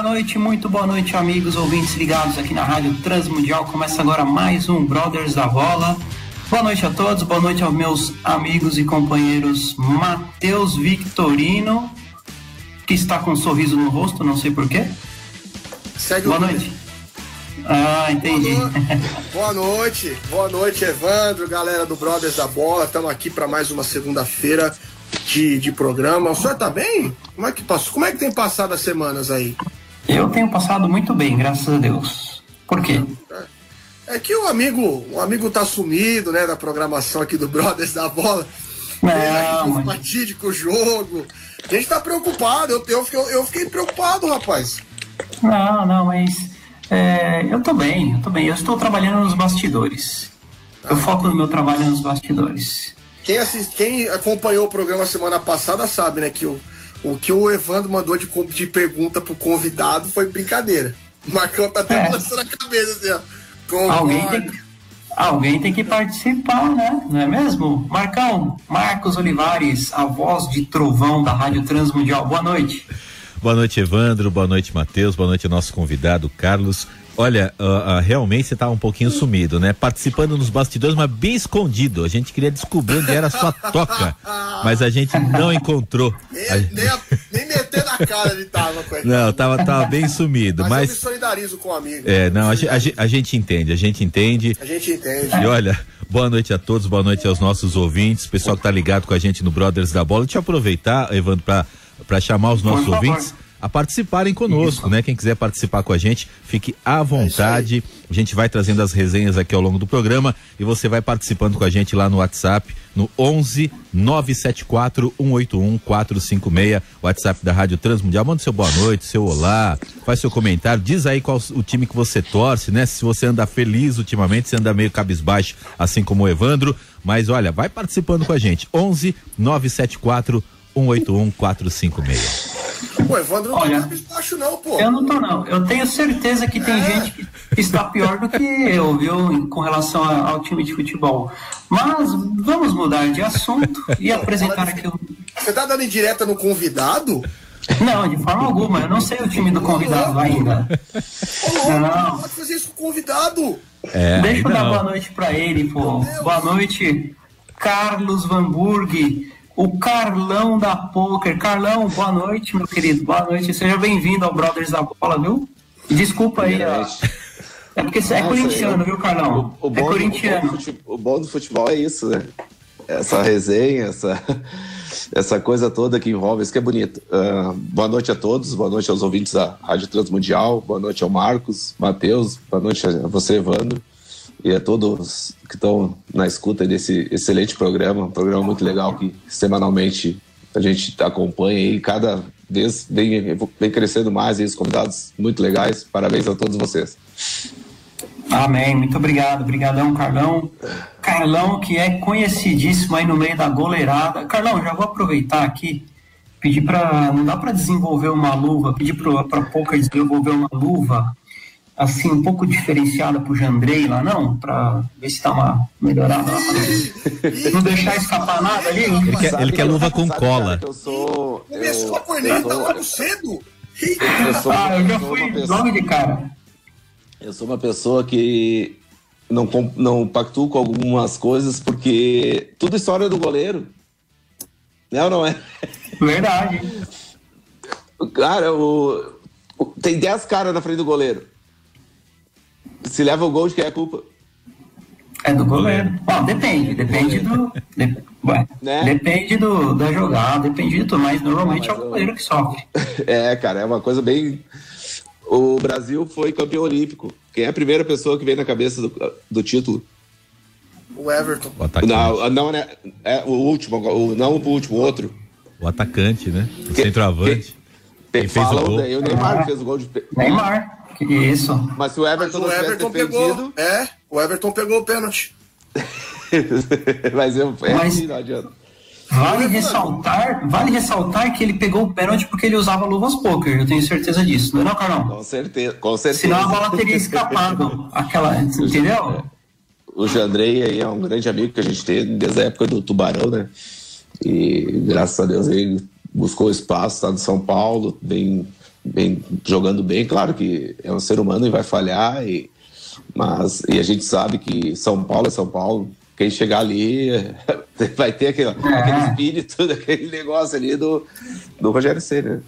Boa noite, muito boa noite, amigos ouvintes ligados aqui na Rádio Transmundial. Começa agora mais um Brothers da Bola. Boa noite a todos, boa noite aos meus amigos e companheiros Matheus Victorino, que está com um sorriso no rosto, não sei porquê. Segue Boa o noite. Ah, entendi. Boa noite, boa noite, Evandro, galera do Brothers da Bola. Estamos aqui para mais uma segunda-feira de, de programa. O senhor tá bem? Como é que passou? Como é que tem passado as semanas aí? Eu tenho passado muito bem, graças a Deus. Por quê? É que o amigo, o amigo tá sumido, né, da programação aqui do Brothers da Bola. Não, É, mas- fatídico jogo. A gente tá preocupado, eu, eu, fiquei, eu fiquei preocupado, rapaz. Não, não, mas é, eu tô bem, eu tô bem. Eu estou trabalhando nos bastidores. Eu foco no meu trabalho nos bastidores. Quem, assist, quem acompanhou o programa semana passada sabe, né, que o, o que o Evandro mandou de, de pergunta pro convidado foi brincadeira. O Marcão tá até É. balançando a cabeça assim, ó. Concordo. Alguém tem, que- alguém tem que participar, né? Não é mesmo? Marcão, Marcos Olivares, a voz de trovão da Rádio Transmundial. Boa noite. Boa noite, Evandro. Boa noite, Matheus. Boa noite nosso convidado, Carlos. Olha, ah, ah, realmente você tá um pouquinho sumido, né? Participando nos bastidores, mas bem escondido. A gente queria descobrir onde era a sua toca, mas a gente não encontrou. Nem, A- nem, a- nem meter na cara ele tava com ele. Não, tava, tava bem sumido, Mas, eu me mas. solidarizo com o amigo. É, não, a, a a gente entende, a gente entende. A gente entende. E olha, boa noite a todos, boa noite aos nossos ouvintes, pessoal que tá ligado com a gente no Brothers da Bola. Deixa eu aproveitar, Evandro, pra, pra chamar os nossos ouvintes a participarem conosco, né? Quem quiser participar com a gente, fique à vontade. A gente vai trazendo as resenhas aqui ao longo do programa e você vai participando com a gente lá no WhatsApp, no 11 974 181 456, WhatsApp da Rádio Transmundial. Manda seu boa noite, seu olá, faz seu comentário, diz aí qual o time que você torce, né? Se você anda feliz ultimamente, se anda meio cabisbaixo, assim como o Evandro. Mas olha, vai participando com a gente. 11 974 181 456. O Evandro não Olha, tá cabisbaixo não, pô. Eu não tô, não. Eu tenho certeza que tem gente que está pior do que eu, viu, com relação ao time de futebol. Mas vamos mudar de assunto e apresentar aqui o. Você tá dando indireta no convidado? Não, de forma alguma, eu não sei o time do convidado ainda. Ô, Não. não pode fazer isso com o convidado. É, Deixa eu dar boa noite pra ele, pô. Boa noite, Carlos Van Burg, o Carlão da Poker. Carlão, boa noite, meu querido. Boa noite. Seja bem-vindo ao Brothers da Bola, viu? Desculpa aí, ó. É porque você é Nossa, corintiano, eu- viu, Carlão? O, o é corintiano. o, bom do fute- o bom do futebol é isso, né? Essa resenha, essa, essa coisa toda que envolve, isso que é bonito. Ah, boa noite a todos, boa noite aos ouvintes da Rádio Transmundial, boa noite ao Marcos, Matheus, boa noite a você, Evandro, e a todos que estão na escuta desse excelente programa, um programa muito legal que semanalmente a gente acompanha e cada vez vem, vem crescendo mais e os convidados muito legais. Parabéns a todos vocês. Amém, muito obrigado. Obrigadão, Carlão. Carlão, que é conhecidíssimo aí no meio da goleirada. Carlão, já vou aproveitar aqui, pedir para Não dá para desenvolver uma luva, pedir para Poker desenvolver uma luva, assim, um pouco diferenciada pro Jandrei lá, não? Para ver se dá uma melhorada lá. pra Não deixar escapar nada ali. Ele quer, ele quer luva com Sabe, cola. cara, eu sou. Eu, Começou a corneta sou- logo cedo. Eu sou- Ah, eu já fui uma pessoa- logo de cara. Eu sou uma pessoa que não, não pactuo com algumas coisas porque tudo história do goleiro. Não, ou não é? Verdade. Cara, o, o- tem 10 caras na frente do goleiro. Se leva o gol, de quem é a culpa? É do goleiro. Bom, depende, depende do. de- ué, Né? Depende do, da jogada, depende de tudo, mas normalmente é Mas o eu- goleiro que sofre. É, cara, é uma coisa bem. O Brasil foi campeão olímpico. Quem é a primeira pessoa que vem na cabeça do, do título? O Everton. O atacante. Não, não, né? É o último, o, não o último, o outro. o atacante, né? O que, centroavante. Que, quem fez o gol. Daí, o Neymar fez o gol de Neymar. Que isso. Mas se o Everton, Mas o Everton pegou. É, o Everton pegou o pênalti. Mas eu é Mas... não adianta. Vale ressaltar, vale ressaltar que ele pegou o pênalti porque ele usava luvas poker, eu tenho certeza disso, não é não, Carlão? Com certeza, com certeza. Senão a bola teria escapado, aquela, entendeu? O Jandrei aí é um grande amigo que a gente tem desde a época do Tubarão, né? E graças a Deus ele buscou espaço, está de São Paulo, vem, vem jogando bem, claro que é um ser humano e vai falhar, e, mas e a gente sabe que São Paulo é São Paulo, quem chegar ali vai ter aquele, é. aquele espírito, aquele negócio ali do, do Rogério Ceni, né?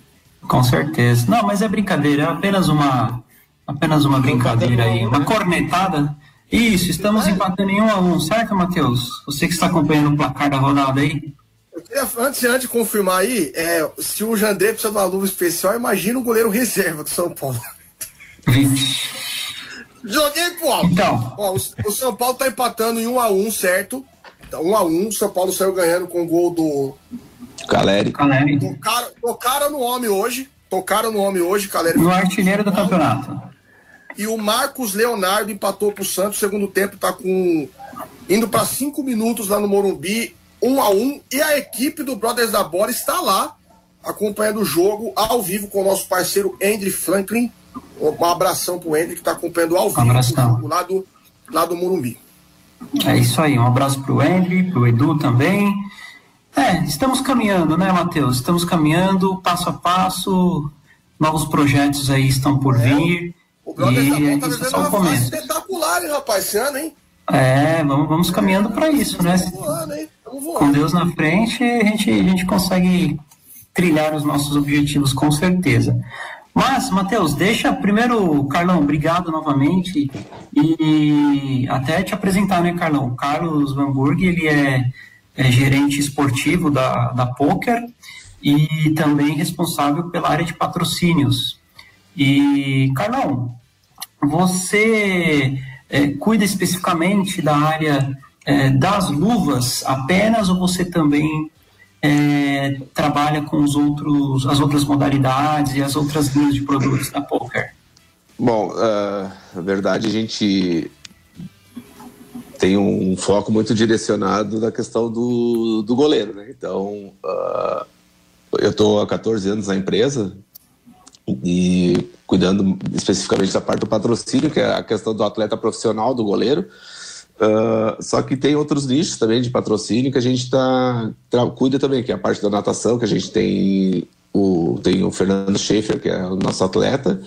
Com certeza. Não, mas é brincadeira, é apenas uma apenas uma brincadeira aí, uma cornetada. Isso, estamos empatando em um a um, certo, Matheus? Você que está acompanhando o placar da rodada aí. Antes, antes de confirmar aí, é, se o Jandré precisa de uma luva especial, imagina o goleiro reserva do São Paulo. Joguei pro alto. Então. Ó, o, o, São Paulo tá empatando em 1 um a 1 um, certo? 1 então, um a 1 um, o São Paulo saiu ganhando com o gol do. Caleri. Caleri. Tocaram, tocaram no homem hoje. Tocaram no homem hoje, Caleri. No artilheiro do campeonato. E o Marcos Leonardo empatou pro Santos. Segundo tempo tá com. indo para cinco minutos lá no Morumbi. 1 um a 1 um, E a equipe do Brothers da Bola está lá acompanhando o jogo ao vivo com o nosso parceiro Andrew Franklin um abração pro Henrique que está acompanhando ao vivo um lá do, lá do Morumbi. É isso aí, um abraço pro Henry, pro Edu também. É, estamos caminhando, né, Matheus? Estamos caminhando passo a passo, novos projetos aí estão por é, vir. O Brothers e da Bola tá vivendo uma fase espetacular, hein, rapaz, esse ano, hein? É, vamos, vamos caminhando para isso, né? Voando? Com Deus na frente, a gente, a gente consegue trilhar os nossos objetivos, com certeza. Mas, Matheus, deixa primeiro, Carlão, obrigado novamente. E até te apresentar, né, Carlão? Carlos Van Burg, ele é, é gerente esportivo da, da Poker e também responsável pela área de patrocínios. E, Carlão, você é, cuida especificamente da área é, das luvas apenas ou você também é, trabalha com os outros, as outras modalidades e as outras linhas de produtos da Poker? Bom, uh, na verdade a gente tem um foco muito direcionado na questão do, do goleiro, né? Então, uh, eu estou há 14 anos na empresa e cuidando especificamente da parte do patrocínio, que é a questão do atleta profissional, do goleiro. Uh, só que tem outros nichos também de patrocínio que a gente tá, cuida também, que é a parte da natação, que a gente tem o, tem o Fernando Schaefer, que é o nosso atleta,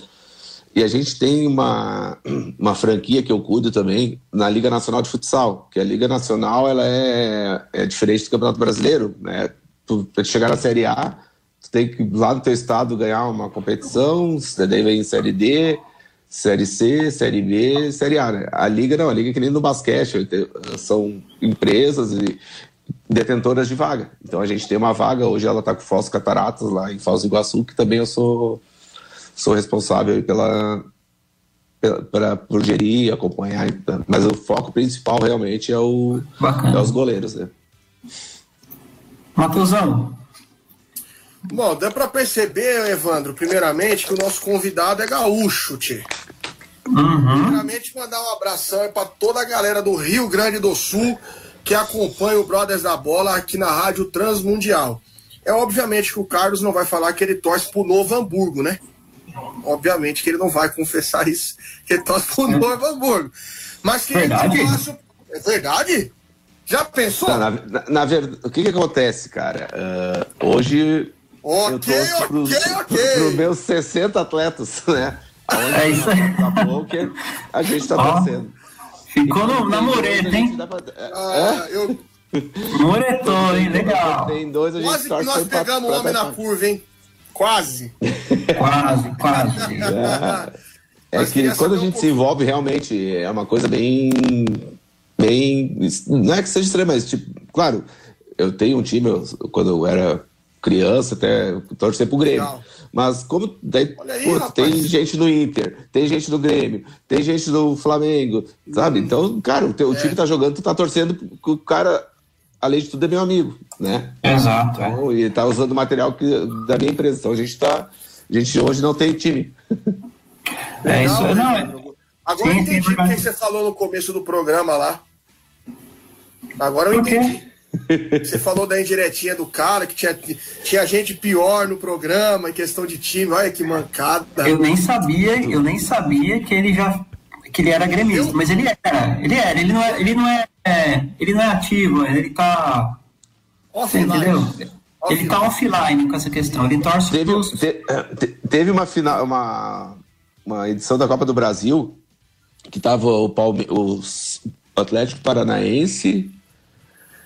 e a gente tem uma, uma franquia que eu cuido também na Liga Nacional de Futsal, que a Liga Nacional ela é, é diferente do Campeonato Brasileiro, né? Para chegar na Série A, tu tem que lá no teu estado ganhar uma competição, daí vem Série D, Série C, Série B, Série A. Né? A liga não, a liga é que nem no basquete, são empresas e detentoras de vaga. Então a gente tem uma vaga, hoje ela está com Foz Cataratas lá em Foz do Iguaçu, que também eu sou, sou responsável pela, pela, por gerir, acompanhar. Mas o foco principal realmente é, o, é os goleiros, né? Matheusão, Bom, dá para perceber, Evandro, primeiramente, que o nosso convidado é gaúcho, tchê. Uhum. Primeiramente, mandar um abração para toda a galera do Rio Grande do Sul que acompanha o Brothers da Bola aqui na Rádio Transmundial. É obviamente que o Carlos não vai falar que ele torce pro Novo Hamburgo, né? Obviamente que ele não vai confessar isso, que ele torce pro é. Novo Hamburgo. Mas que verdade? Acho... É verdade? Já pensou? Não, na, na, na verdade, o que, que acontece, cara? Uh, hoje Ok, ok, pros, ok. Para os meus 60 atletas, né? Aonde é isso aí. Tá poker, a gente está torcendo. Ficou no, na mureta, hein? Pra... Ah, é? eu... Muretou, hein? Legal. Tem dois, a gente Quase que nós pegamos o homem na curva, hein? Quase. quase, quase. É, é que quando a gente um se envolve, realmente é uma coisa bem. bem. Não é que seja extrema, mas, tipo, claro, eu tenho um time, eu, quando eu era criança, até torcer pro Grêmio. Legal. Mas como daí, aí, pô, tem gente do Inter, tem gente do Grêmio, tem gente do Flamengo, sabe? Então, cara, o teu é. time tá jogando, tu tá torcendo que o cara além de tudo, é meu amigo, né? Exato. É. Então, e tá usando material que, da minha empresa. Então a gente tá. A gente hoje não tem time. É isso. Legal, Não, né, é- Evandro? Agora eu Sim, entendi sim, o que você falou no começo do programa lá. Agora eu entendi. Você falou da indiretinha do cara, que tinha, tinha gente pior no programa, em questão de time. Olha que mancada. Eu nem sabia, eu nem sabia que ele já que ele era gremista, mas ele era, ele era, ele não é, ele não é, é, ele não é ativo, ele tá, Offline. entendeu? Ele tá offline com essa questão, ele torce Teve, pros- te- eh, te- teve uma, final, uma, uma edição da Copa do Brasil que tava o, Palme, o Atlético Paranaense,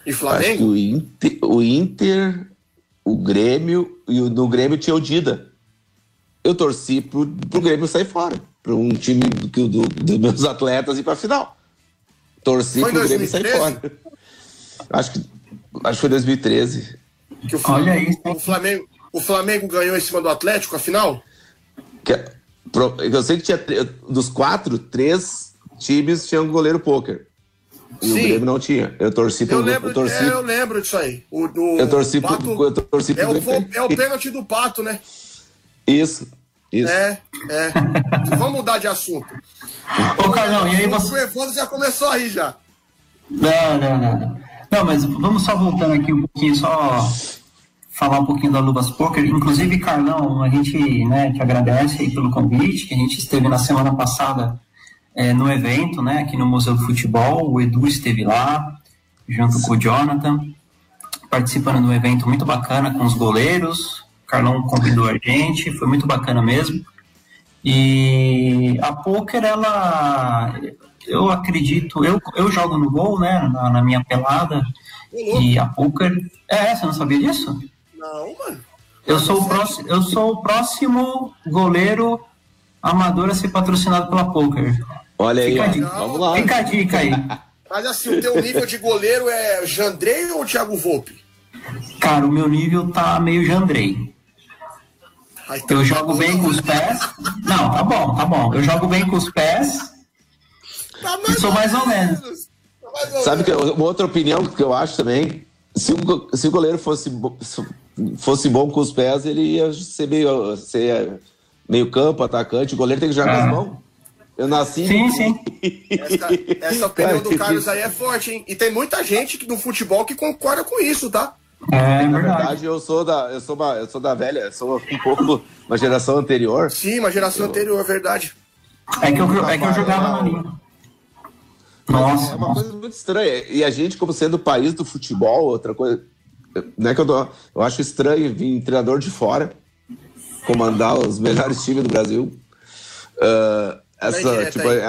E acho que Flamengo? o Inter, o Inter, o Grêmio, e o- no Grêmio tinha o Dida. Eu torci pro, pro Grêmio sair fora, para um time do, do, dos meus atletas ir pra final. Torci Foi pro Grêmio sair 2013? fora. Acho que, acho que foi 2013. Que o, Olha isso, o Flamengo, o Flamengo ganhou em cima do Atlético, a final? Que, pro- eu sei que tinha dos quatro, três times tinham goleiro pôquer. E o Sim. Grêmio não tinha. Eu torci pro Eu lembro, eu torci, é, eu lembro disso aí. O, do, eu torci pro, Pato- eu torci pro é, o, Grêmio. é o pênalti do Pato, né? Isso. Isso. É, é. Vamos mudar de assunto. Ô Carlão, e aí O você. Evandro já começou aí já. Não, não, não, não. Não, mas vamos só voltando aqui um pouquinho, só falar um pouquinho da Luvas Poker. Inclusive, Carlão, a gente né, te agradece aí pelo convite, que a gente esteve na semana passada é, no evento, né, aqui no Museu do Futebol. O Edu esteve lá, junto com o Jonathan, participando de um evento muito bacana com os goleiros. O Carlão convidou a gente, foi muito bacana mesmo. E a poker, ela, eu acredito, eu, eu jogo no gol, né, na, na minha pelada, e a poker, é, você não sabia disso? Não, mano. Eu sou o próximo, eu sou o próximo goleiro amador a ser patrocinado pela poker. Olha aí, Fica vamos lá. Fica a dica aí. Mas assim, o teu nível de goleiro é Jandrei ou Thiago Volpe? Cara, o meu nível tá meio jandrei. Aí tá Eu jogo bem com os pés. Não, tá bom, tá bom. Eu jogo bem com os pés. Tá E sou mais ou menos. Tá mais ou Sabe que uma outra opinião que eu acho também, se o, go- se o goleiro fosse, fosse bom com os pés, ele ia ser meio, ser meio campo, atacante. O goleiro tem que jogar com Ah. as mãos. Eu nasci. Sim, sim. Essa, essa opinião do Carlos aí é forte, hein? E tem muita gente que- no futebol que concorda com isso, tá? É Na verdade. verdade, eu sou da, eu sou uma, eu sou da velha, eu sou um pouco uma geração anterior. Sim, uma geração anterior, é verdade. É que eu, é que eu jogava na linha. Nossa, É uma nossa. coisa muito estranha. E a gente, como sendo o país do futebol, outra coisa. Não é que eu, dou, eu acho estranho vir treinador de fora comandar os melhores times do Brasil. Ah, essa, direta tipo, aí,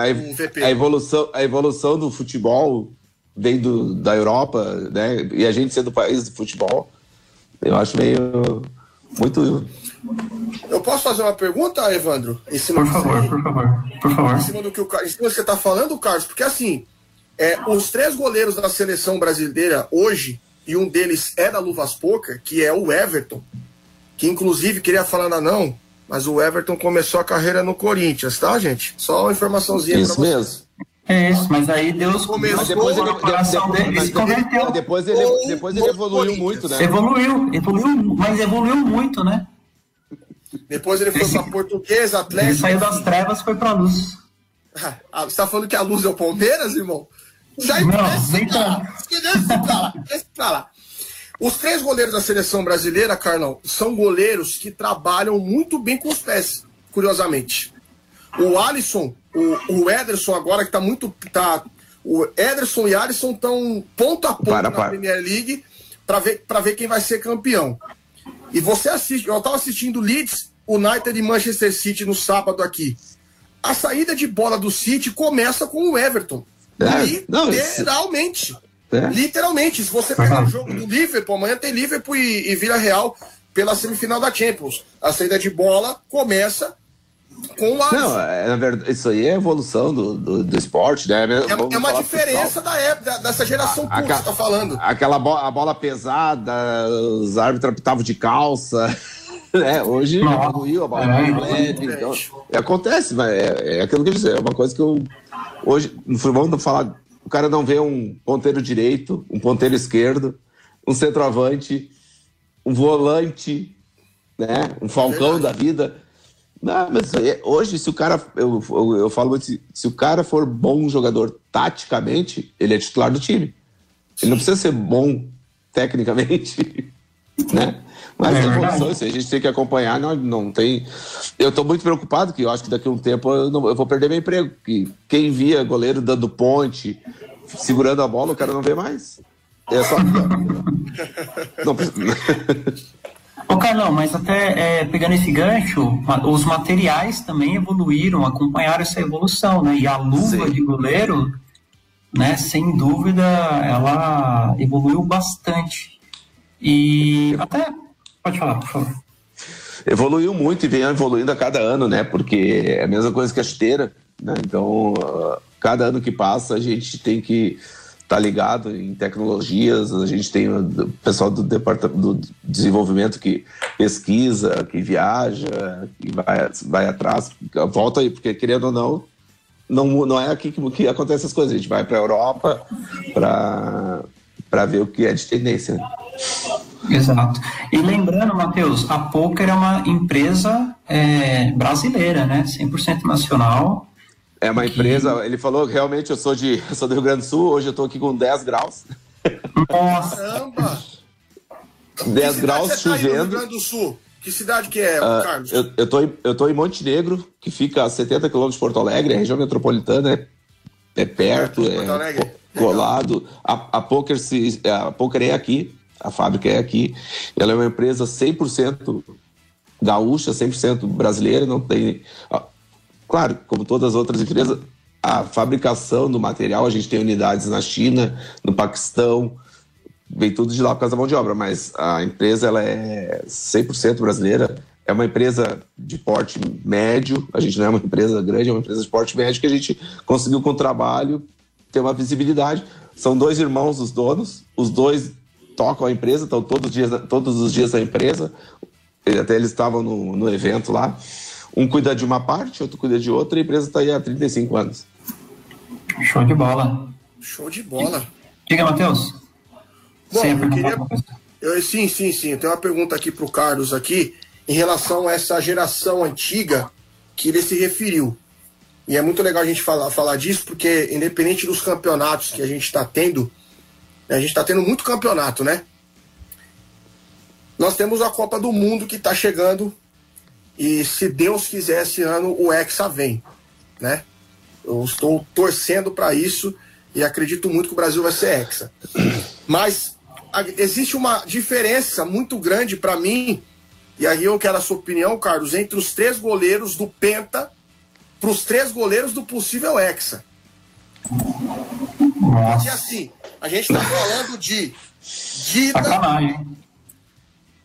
a, a evolução, a evolução do futebol vem do, da Europa, né? E a gente sendo país do futebol, eu acho meio. Muito. Eu posso fazer uma pergunta, Evandro? Em cima Por favor, por favor, por favor. Em cima do que, o, em cima do que você está falando, Carlos, porque assim, é, os três goleiros da seleção brasileira hoje, e um deles é da Luvas Poker, que é o Everton, que inclusive queria falar na não, mas o Everton começou a carreira no Corinthians, tá, gente? Só uma informaçãozinha pra Isso vocês. mesmo. É isso, mas aí Deus Começou, Deus Depois ele, coração depois- dele, ele se converteu. depois ele, depois ele evoluiu muito, né? Evoluiu, evoluiu, mas evoluiu muito, né? Depois ele foi Esse- pra Portuguesa, Ele Atlético. saiu das trevas e foi pra luz. Ah, você tá falando que a luz é o Palmeiras, irmão? Já Não, desce nem pra lá. Desce pra lá. Desce pra lá. Os três goleiros da seleção brasileira, Carlão, são goleiros que trabalham muito bem com os pés, curiosamente. O Alisson, o, o Ederson agora que tá muito. Tá, o Ederson e Alisson estão ponto a ponto Para, na para. Premier League para ver, pra ver quem vai ser campeão. E você assiste, eu tava assistindo Leeds, United e Manchester City no sábado aqui. A saída de bola do City começa com o Everton. É, não, Literalmente. É. Literalmente. Se você pegar o jogo do Liverpool, amanhã tem Liverpool e, e Vila Real pela semifinal da Champions. A saída de bola começa com o Alisson. Não, é, na verdade, isso aí é evolução do, do, do esporte, né? É, Vamos é uma diferença da época, dessa geração A- pura que você tá falando. Aquela bola, a bola pesada, os árbitros apitavam de calça. Né? Hoje evoluiu, a bola É, é. Então, é, acontece, mas é, é aquilo que eu disse, é uma coisa que eu. Hoje, no futebol, não falar o cara não vê um ponteiro direito, um ponteiro esquerdo, um centroavante, um volante, né? Um falcão Verdade. da vida. Não, mas é, hoje, se o cara. Eu, eu, eu falo muito, se, se o cara for bom jogador taticamente, ele é titular do time. Ele não precisa ser bom tecnicamente, né? Mas é evoluções, a gente tem que acompanhar, não, não tem. Eu estou muito preocupado que eu acho que daqui a um tempo eu, não, eu vou perder meu emprego. Que quem via goleiro dando ponte, segurando a bola, o cara não vê mais. É só. não, Ô Carlão, mas até é, pegando esse gancho, os materiais também evoluíram, acompanharam essa evolução, né? E a luva Sim. de goleiro, né, sem dúvida, ela evoluiu bastante. E até. Pode falar, por favor. Evoluiu muito e vem evoluindo a cada ano, né? Porque é a mesma coisa que a esteira, né? Então, uh, cada ano que passa, a gente tem que está ligado em tecnologias, a gente tem o pessoal do departamento do desenvolvimento que pesquisa, que viaja, que vai, vai atrás, volta aí, porque querendo ou não, não, não é aqui que, que acontece as coisas, a gente vai para a Europa para ver o que é de tendência. Exato. E lembrando, Matheus, a Poker é uma empresa é, brasileira, né? 100% nacional é uma empresa, ele falou que realmente eu sou, de, eu sou do Rio Grande do Sul, hoje eu estou aqui com 10 graus. Nossa! Caramba! 10 graus chovendo. Tá Rio Grande do Sul? Que cidade que é, uh, Carlos? Eu, eu, tô, eu tô em Montenegro, que fica a 70 quilômetros de Porto Alegre, a região metropolitana é, é perto, é colado. A, a, Poker se, a Poker é aqui, a fábrica é aqui. Ela é uma empresa 100% gaúcha, 100% brasileira, não tem... Claro, como todas as outras empresas, a fabricação do material, a gente tem unidades na China, no Paquistão, vem tudo de lá por causa da mão de obra, mas a empresa ela é 100% brasileira, é uma empresa de porte médio, a gente não é uma empresa grande, é uma empresa de porte médio que a gente conseguiu com o trabalho ter uma visibilidade. São dois irmãos os donos, os dois tocam a empresa, estão todos os dias, todos os dias na empresa, até eles estavam no, no evento lá. Um cuida de uma parte, outro cuida de outra, e a empresa está aí há 35 anos. Show de bola. Show de bola. Diga, Matheus. Bom, eu queria... Eu, sim, sim, sim. Eu tenho uma pergunta aqui para o Carlos aqui em relação a essa geração antiga que ele se referiu. E é muito legal a gente falar, falar disso, porque independente dos campeonatos que a gente está tendo, a gente está tendo muito campeonato, né? Nós temos a Copa do Mundo que está chegando e se Deus quiser, esse ano o Hexa vem, né? Eu estou torcendo para isso e acredito muito que o Brasil vai ser Hexa. Mas a, existe uma diferença muito grande para mim, e aí eu quero a sua opinião, Carlos, entre os três goleiros do Penta para os três goleiros do possível Hexa. Porque assim, a gente está falando de Dida.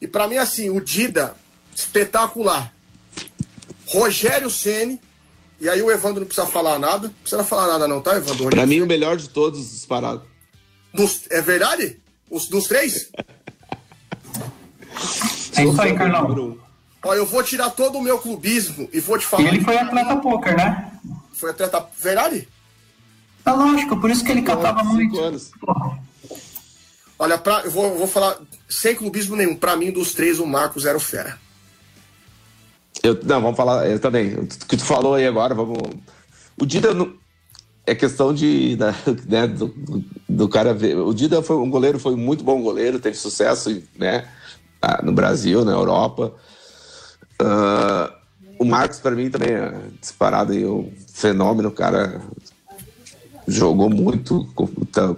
E para mim, assim, o Dida, espetacular. Rogério Ceni e aí o Evandro não precisa falar nada. Não precisa falar nada não, tá, Evandro? Pra mim, o melhor de todos disparados. Dos, é verdade? Os, dos três? é isso aí, Carlão. Ó, eu vou tirar todo o meu clubismo e vou te falar... E ele foi atleta poker, né? Foi atleta... Verdade? É lógico, por isso que ele catava muito. Anos. Olha, pra, eu vou, vou falar sem clubismo nenhum. Pra mim, dos três, o Marcos era o fera. Eu, não, vamos falar, eu também. O que tu falou aí agora, vamos. O Dida é questão de. Né, do, do, cara ver. O Dida foi um goleiro, foi um muito bom goleiro, teve sucesso né, no Brasil, na Europa. Uh, o Marcos, para mim, também é disparado aí, um fenômeno, o cara jogou muito,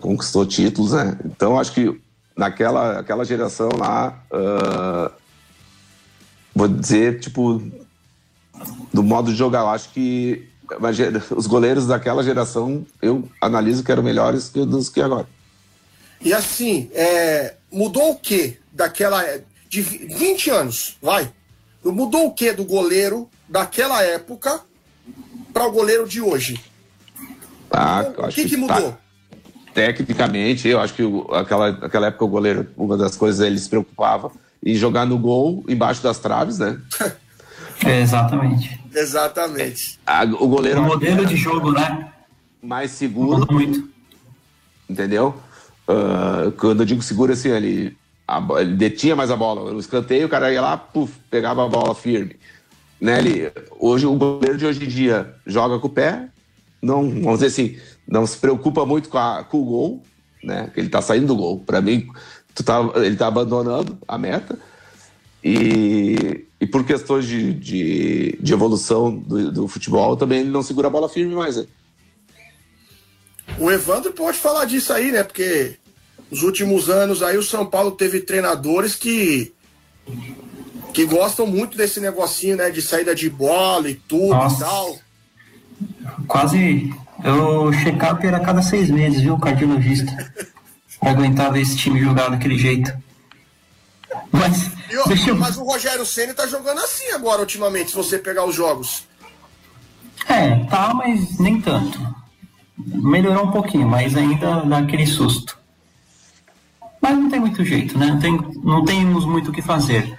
conquistou títulos, né? Então, acho que naquela aquela geração lá. Uh, vou dizer, tipo, do modo de jogar. Eu acho que os goleiros daquela geração, eu analiso que eram melhores que dos que agora. E assim, é, mudou o que daquela. de 20 anos, vai. Mudou o que do goleiro daquela época para o goleiro de hoje? Ah, o que, que, que mudou? Tá. Tecnicamente, eu acho que aquela, aquela época o goleiro, uma das coisas ele se preocupava e jogar no gol embaixo das traves, né? É, exatamente. Exatamente. A, o goleiro. O modelo de jogo, né? Mais seguro. muito. entendeu? Uh, quando eu digo segura, assim, ele, a, ele detinha mais a bola. No escanteio, o cara ia lá, puf, pegava a bola firme. Né, ele, hoje, o goleiro de hoje em dia joga com o pé, não, vamos dizer assim, não se preocupa muito com, a, com o gol, né? Ele tá saindo do gol. Para mim, tu tá, ele tá abandonando a meta. E, e por questões de, de, de evolução do, do, futebol, também ele não segura a bola firme mais. Né? O Evandro pode falar disso aí, né? Porque nos últimos anos aí o São Paulo teve treinadores que que gostam muito desse negocinho, né? De saída de bola e tudo Nossa. e tal. Quase. Eu check-up era a cada seis meses, viu, cardiologista? pra aguentar ver esse time jogar daquele jeito. Mas, eu... mas o Rogério Senna tá jogando assim agora, ultimamente, se você pegar os jogos. É, tá, mas nem tanto. Melhorou um pouquinho, mas ainda dá aquele susto. Mas não tem muito jeito, né? Não, tem, não temos muito o que fazer.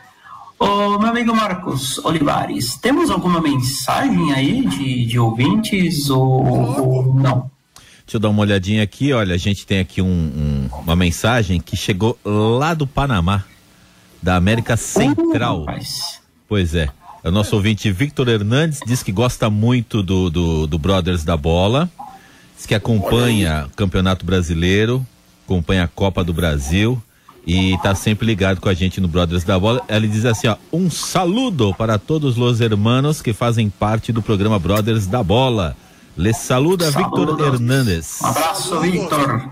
Ô, meu amigo Marcos Olivares, temos alguma mensagem aí de, de ouvintes ou, ou não? Deixa eu dar uma olhadinha aqui. Olha, a gente tem aqui um, um, uma mensagem que chegou lá do Panamá, da América Central. Uh, pois é. O nosso ouvinte Victor Hernandes diz que gosta muito do, do, do Brothers da Bola, diz que acompanha o Campeonato Brasileiro, acompanha a Copa do Brasil e está sempre ligado com a gente no Brothers da Bola. Ele diz assim, ó, um saludo para todos os hermanos que fazem parte do programa Brothers da Bola. Les saluda Victor Hernandes. Um abraço, Victor.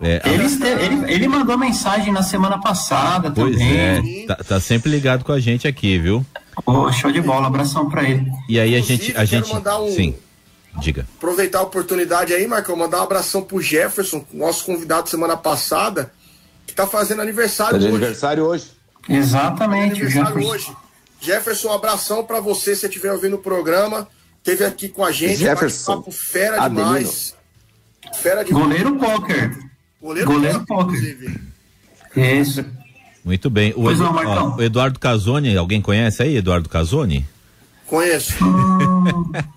É, ele, ele, ele, mandou mensagem na semana passada pois também. É, tá, tá, sempre ligado com a gente aqui, viu? Oh, show de bola, abração para ele. E aí a gente, a gente, um, sim, diga. Aproveitar a oportunidade aí, Marcão, mandar um abração pro Jefferson, nosso convidado semana passada, que tá fazendo aniversário tá hoje. aniversário hoje. Exatamente, tá aniversário Jefferson. hoje. Jefferson, um abração para você se estiver ouvindo o programa. Teve aqui com a gente, Jefferson. papo fera demais. Fera demais. Goleiro poker. Goleiro, Goleiro poker, Isso. Muito bem. O, Edu, ó, o Eduardo Casoni, alguém conhece aí, Eduardo Casoni? Conheço.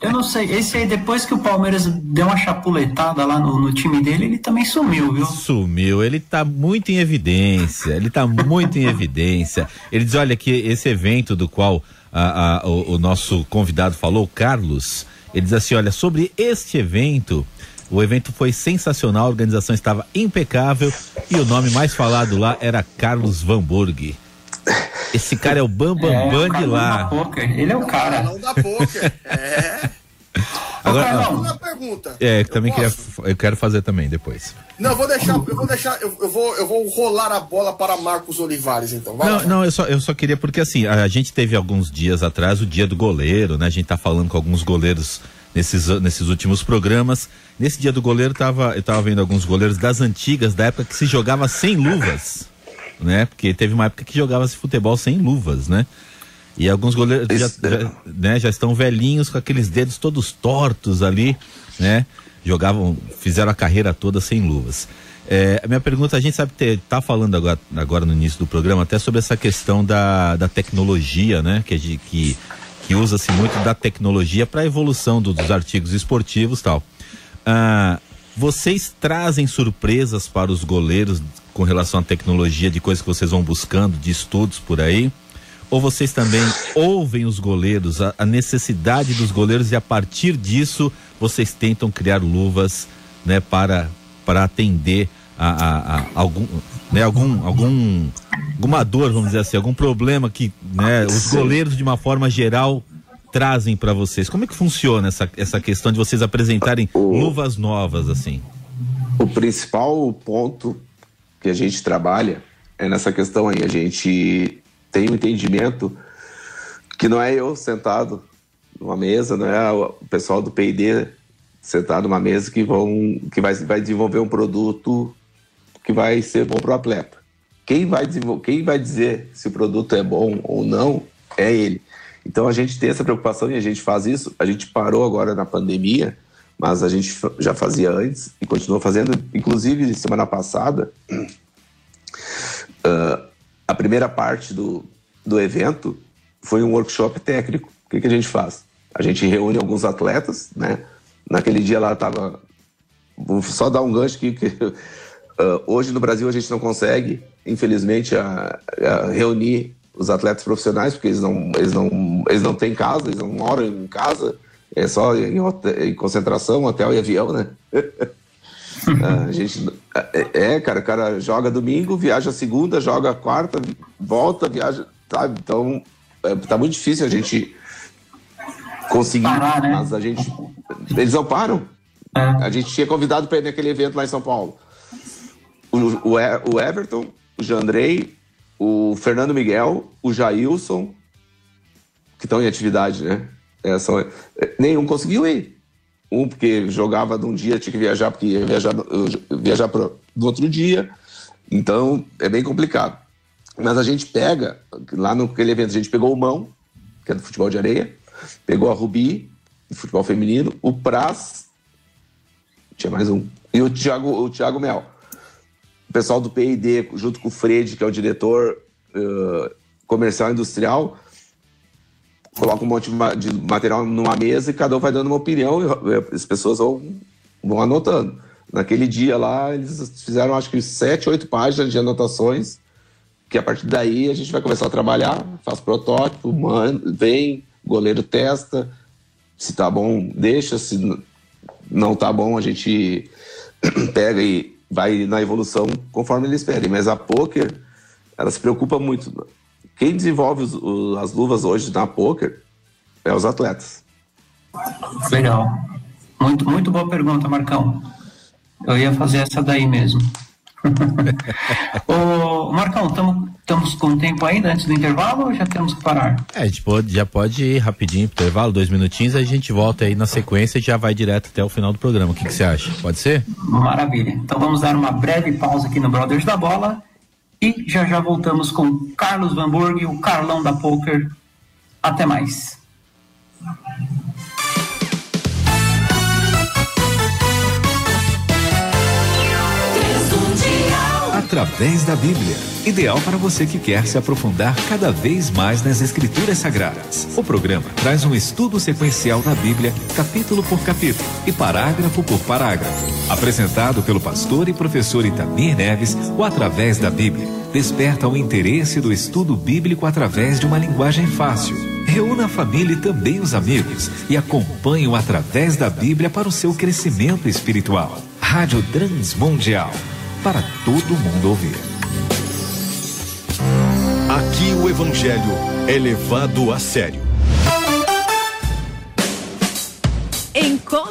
Eu não sei. Esse aí, depois que o Palmeiras deu uma chapuletada lá no, no, time dele, ele também sumiu, viu? Sumiu. Ele tá muito em evidência. Ele tá muito em evidência. Ele diz: olha, que esse evento do qual a, a, o, o nosso convidado falou, Carlos, ele diz assim: olha, sobre este evento. O evento foi sensacional, a organização estava impecável e o nome mais falado lá era Carlos Van Burg. Esse cara é o Bambam é, Bam, Bam de lá. Ele é o cara. Não da poker. É. Agora, não, uma pergunta. É, eu também queria, eu quero fazer também depois. Não, vou deixar, eu vou deixar, eu, eu, vou, eu vou rolar a bola para Marcos Olivares, então. Vai não, lá. não, eu só, eu só queria porque assim, a, a, gente teve alguns dias atrás o dia do goleiro, né? A gente tá falando com alguns goleiros nesses, nesses últimos programas. Nesse dia do goleiro tava, eu tava vendo alguns goleiros das antigas, da época que se jogava sem luvas, né? Porque teve uma época que jogava-se futebol sem luvas, né? E alguns goleiros já, já, né, já estão velhinhos com aqueles dedos todos tortos ali, né? Jogavam, fizeram a carreira toda sem luvas. É, a minha pergunta, a gente sabe que tá falando agora, agora no início do programa até sobre essa questão da, da tecnologia, né? Que, que, que usa-se muito da tecnologia para a evolução do, dos artigos esportivos tal. Ah, vocês trazem surpresas para os goleiros com relação à tecnologia, de coisas que vocês vão buscando, de estudos por aí? Ou vocês também ouvem os goleiros, a, a, necessidade dos goleiros e a partir disso vocês tentam criar luvas, né, para para atender a, a, a, algum, né, algum, algum, alguma dor, vamos dizer assim, algum problema que, né, os goleiros de uma forma geral trazem para vocês. Como é que funciona essa, essa questão de vocês apresentarem o, luvas novas assim? O principal ponto que a gente trabalha é nessa questão aí. A gente tem um entendimento que não é eu sentado numa mesa, não é o pessoal do P&D sentado numa mesa que vão que vai, vai desenvolver um produto que vai ser bom para o atleta. Quem vai, quem vai dizer se o produto é bom ou não é ele. Então a gente tem essa preocupação e a gente faz isso. A gente parou agora na pandemia, mas a gente já fazia antes e continua fazendo. Inclusive, semana passada, uh, a primeira parte do, do evento foi um workshop técnico. O que, que a gente faz? A gente reúne alguns atletas, né? Naquele dia lá estava vou só dar um gancho aqui, que uh, hoje no Brasil a gente não consegue, infelizmente, a, a reunir os atletas profissionais, porque eles não, eles, não, eles não têm casa, eles não moram em casa, é só em, em concentração, hotel e avião, né? a gente, é, é, cara, o cara joga domingo, viaja segunda, joga quarta, volta, viaja, sabe? Então, é, tá muito difícil a gente conseguir, Parar, né? mas a gente, eles não param. É. A gente tinha convidado para ir naquele evento lá em São Paulo. O, o, o Everton, o Jandrei, o Fernando Miguel, o Jailson, que estão em atividade, né? É, é, nenhum conseguiu ir. Um porque jogava num dia, tinha que viajar, porque ia viajar, viajar pro, no outro dia. Então, é bem complicado. Mas a gente pega, lá naquele evento, a gente pegou o Mão, que é do futebol de areia, pegou a Rubi, do futebol feminino, o Praz, tinha mais um, e o Thiago, o Thiago Mel o pessoal do PID, junto com o Fred, que é o diretor uh, comercial industrial, coloca um monte de material numa mesa e cada um vai dando uma opinião e as pessoas vão, vão anotando. Naquele dia lá, eles fizeram acho que sete, oito páginas de anotações, que a partir daí a gente vai começar a trabalhar, faz protótipo, manda, vem, goleiro testa, se tá bom, deixa, se não tá bom, a gente pega e vai na evolução conforme eles pedem. Mas a poker, ela se preocupa muito. Quem desenvolve os, os, as luvas hoje na poker é os atletas. Legal. Muito, muito boa pergunta, Marcão. Eu ia fazer essa daí mesmo. Ô, Marcão, estamos com tempo ainda antes do intervalo ou já temos que parar? É, a gente pode, já pode ir rapidinho pro intervalo, dois minutinhos, aí a gente volta aí na sequência e já vai direto até o final do programa. O que, que você acha? Pode ser? Maravilha. Então vamos dar uma breve pausa aqui no Brothers da Bola e já já voltamos com Carlos Van Burg, o Carlão da Poker. Até mais. através da Bíblia. Ideal para você que quer se aprofundar cada vez mais nas Escrituras Sagradas. O programa traz um estudo sequencial da Bíblia, capítulo por capítulo e parágrafo por parágrafo. Apresentado pelo pastor e professor Itamir Neves, o Através da Bíblia desperta o interesse do estudo bíblico através de uma linguagem fácil. Reúna a família e também os amigos e acompanhe o Através da Bíblia para o seu crescimento espiritual. Rádio Transmundial para todo mundo ouvir. Aqui o Evangelho é levado a sério.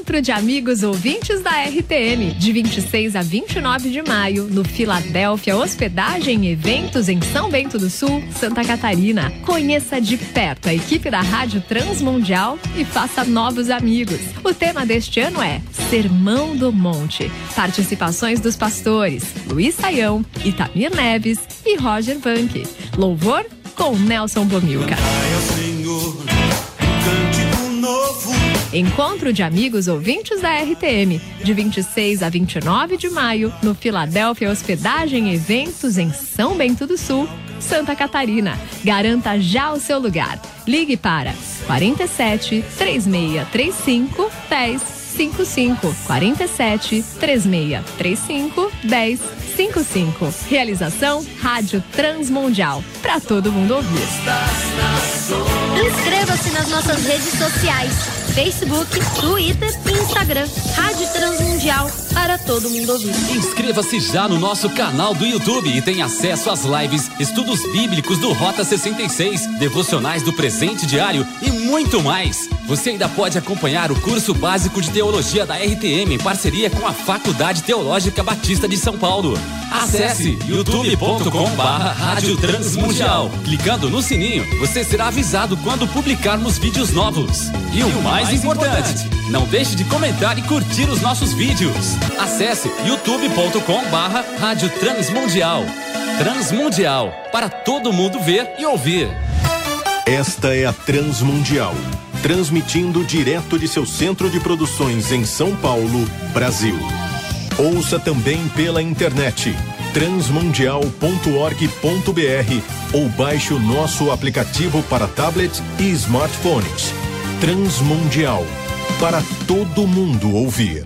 Encontro de amigos ouvintes da RTM, de 26 a 29 de maio, no Filadélfia Hospedagem e Eventos em São Bento do Sul, Santa Catarina. Conheça de perto a equipe da Rádio Transmundial e faça novos amigos. O tema deste ano é Sermão do Monte. Participações dos pastores Luiz Saião, Itamir Neves e Roger Vanck. Louvor com Nelson Bomilca. Encontro de amigos ouvintes da RTM, de 26 a 29 de maio, no Filadélfia Hospedagem e Eventos em São Bento do Sul, Santa Catarina. Garanta já o seu lugar. Ligue para 47 3635 1055 47 3635 1055. Realização Rádio Transmundial. Para todo mundo ouvir. Inscreva-se nas nossas redes sociais Facebook, Twitter e Instagram. Rádio Transmundial para todo mundo ouvir. Inscreva-se já no nosso canal do YouTube e tenha acesso às lives, estudos bíblicos do Rota 66, devocionais do presente diário e muito mais. Você ainda pode acompanhar o curso básico de teologia da RTM em parceria com a Faculdade Teológica Batista de São Paulo. Acesse youtube.com/barra Rádio Transmundial. Clicando no sininho, você será avisado quando publicarmos vídeos novos. E o mais importante, não deixe de comentar e curtir os nossos vídeos. Acesse youtube.com/barra Rádio Transmundial. Transmundial para todo mundo ver e ouvir. Esta é a Transmundial, transmitindo direto de seu centro de produções em São Paulo, Brasil. Ouça também pela internet transmundial.org.br ou baixe o nosso aplicativo para tablet e smartphones. Transmundial para todo mundo ouvir.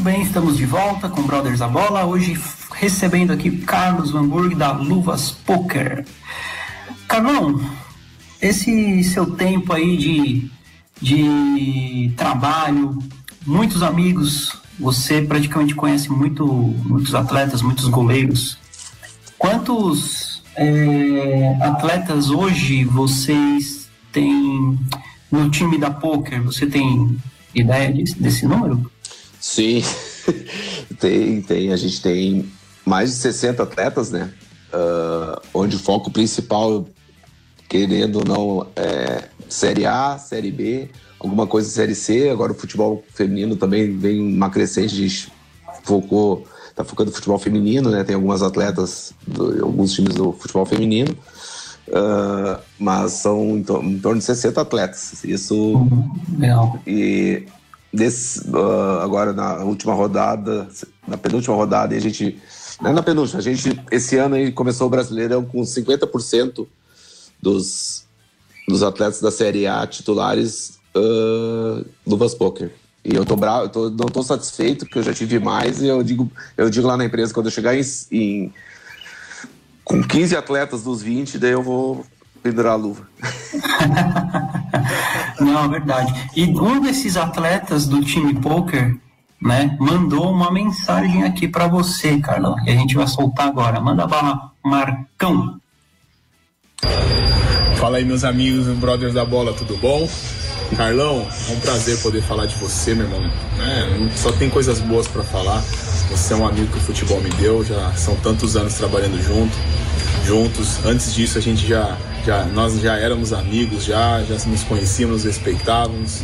Muito bem, estamos de volta com Brothers a Bola. Hoje recebendo aqui Carlos Hamburg da Luvas Poker. Carlão, esse seu tempo aí de, de trabalho, muitos amigos, você praticamente conhece muito, muitos atletas, muitos goleiros. Quantos é, atletas hoje vocês têm no time da Poker? Você tem ideia desse, desse número? Sim, tem, tem. A gente tem mais de 60 atletas, né? Uh, onde o foco principal, querendo ou não, é Série A, Série B, alguma coisa Série C. Agora o futebol feminino também vem uma crescente, a gente focou, tá focando no futebol feminino, né? Tem algumas atletas, do, alguns times do futebol feminino. Uh, mas são em, em, torno de 60 atletas. Isso. Legal. E desse, uh, agora na última rodada, na penúltima rodada, a gente. Não é na penúltima, a gente esse ano aí começou o Brasileirão com 50% dos, dos atletas da Série A titulares uh, luvas poker. E eu tô bravo, eu tô, não tô satisfeito, porque eu já tive mais, e eu digo, eu digo lá na empresa, quando eu chegar em, em com 15 atletas dos 20, daí eu vou pendurar a luva. Não, é verdade. E um desses atletas do time poker, né, mandou uma mensagem aqui para você, Carlão, e a gente vai soltar agora. Manda bala, Marcão. Fala aí, meus amigos e brothers da bola, tudo bom? Carlão, é um prazer poder falar de você, meu irmão. É, só tem coisas boas para falar. Você é um amigo que o futebol me deu, já são tantos anos trabalhando junto, juntos. Antes disso, a gente já, já nós já éramos amigos, já, já nos conhecíamos, nos respeitávamos.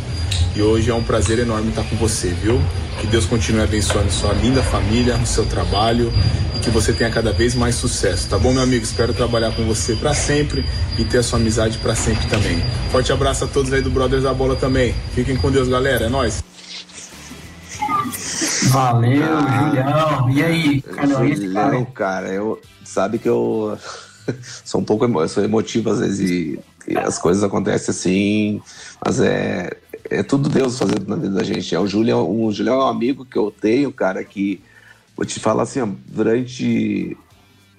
E hoje é um prazer enorme estar com você, viu? Que Deus continue abençoando sua linda família, o seu trabalho e que você tenha cada vez mais sucesso, tá bom, meu amigo? Espero trabalhar com você para sempre e ter a sua amizade para sempre também. Forte abraço a todos aí do Brothers da Bola também. Fiquem com Deus, galera. É nóis. Valeu, ah, Julião. E aí, Carlão? Julião, cara, eu sabe que eu sou um pouco emo, sou emotivo às vezes e, e, as coisas acontecem assim, mas é, é tudo Deus fazendo na vida da gente. É o Julião, o Julião é um amigo que eu tenho, cara, que vou te falar assim, ó, durante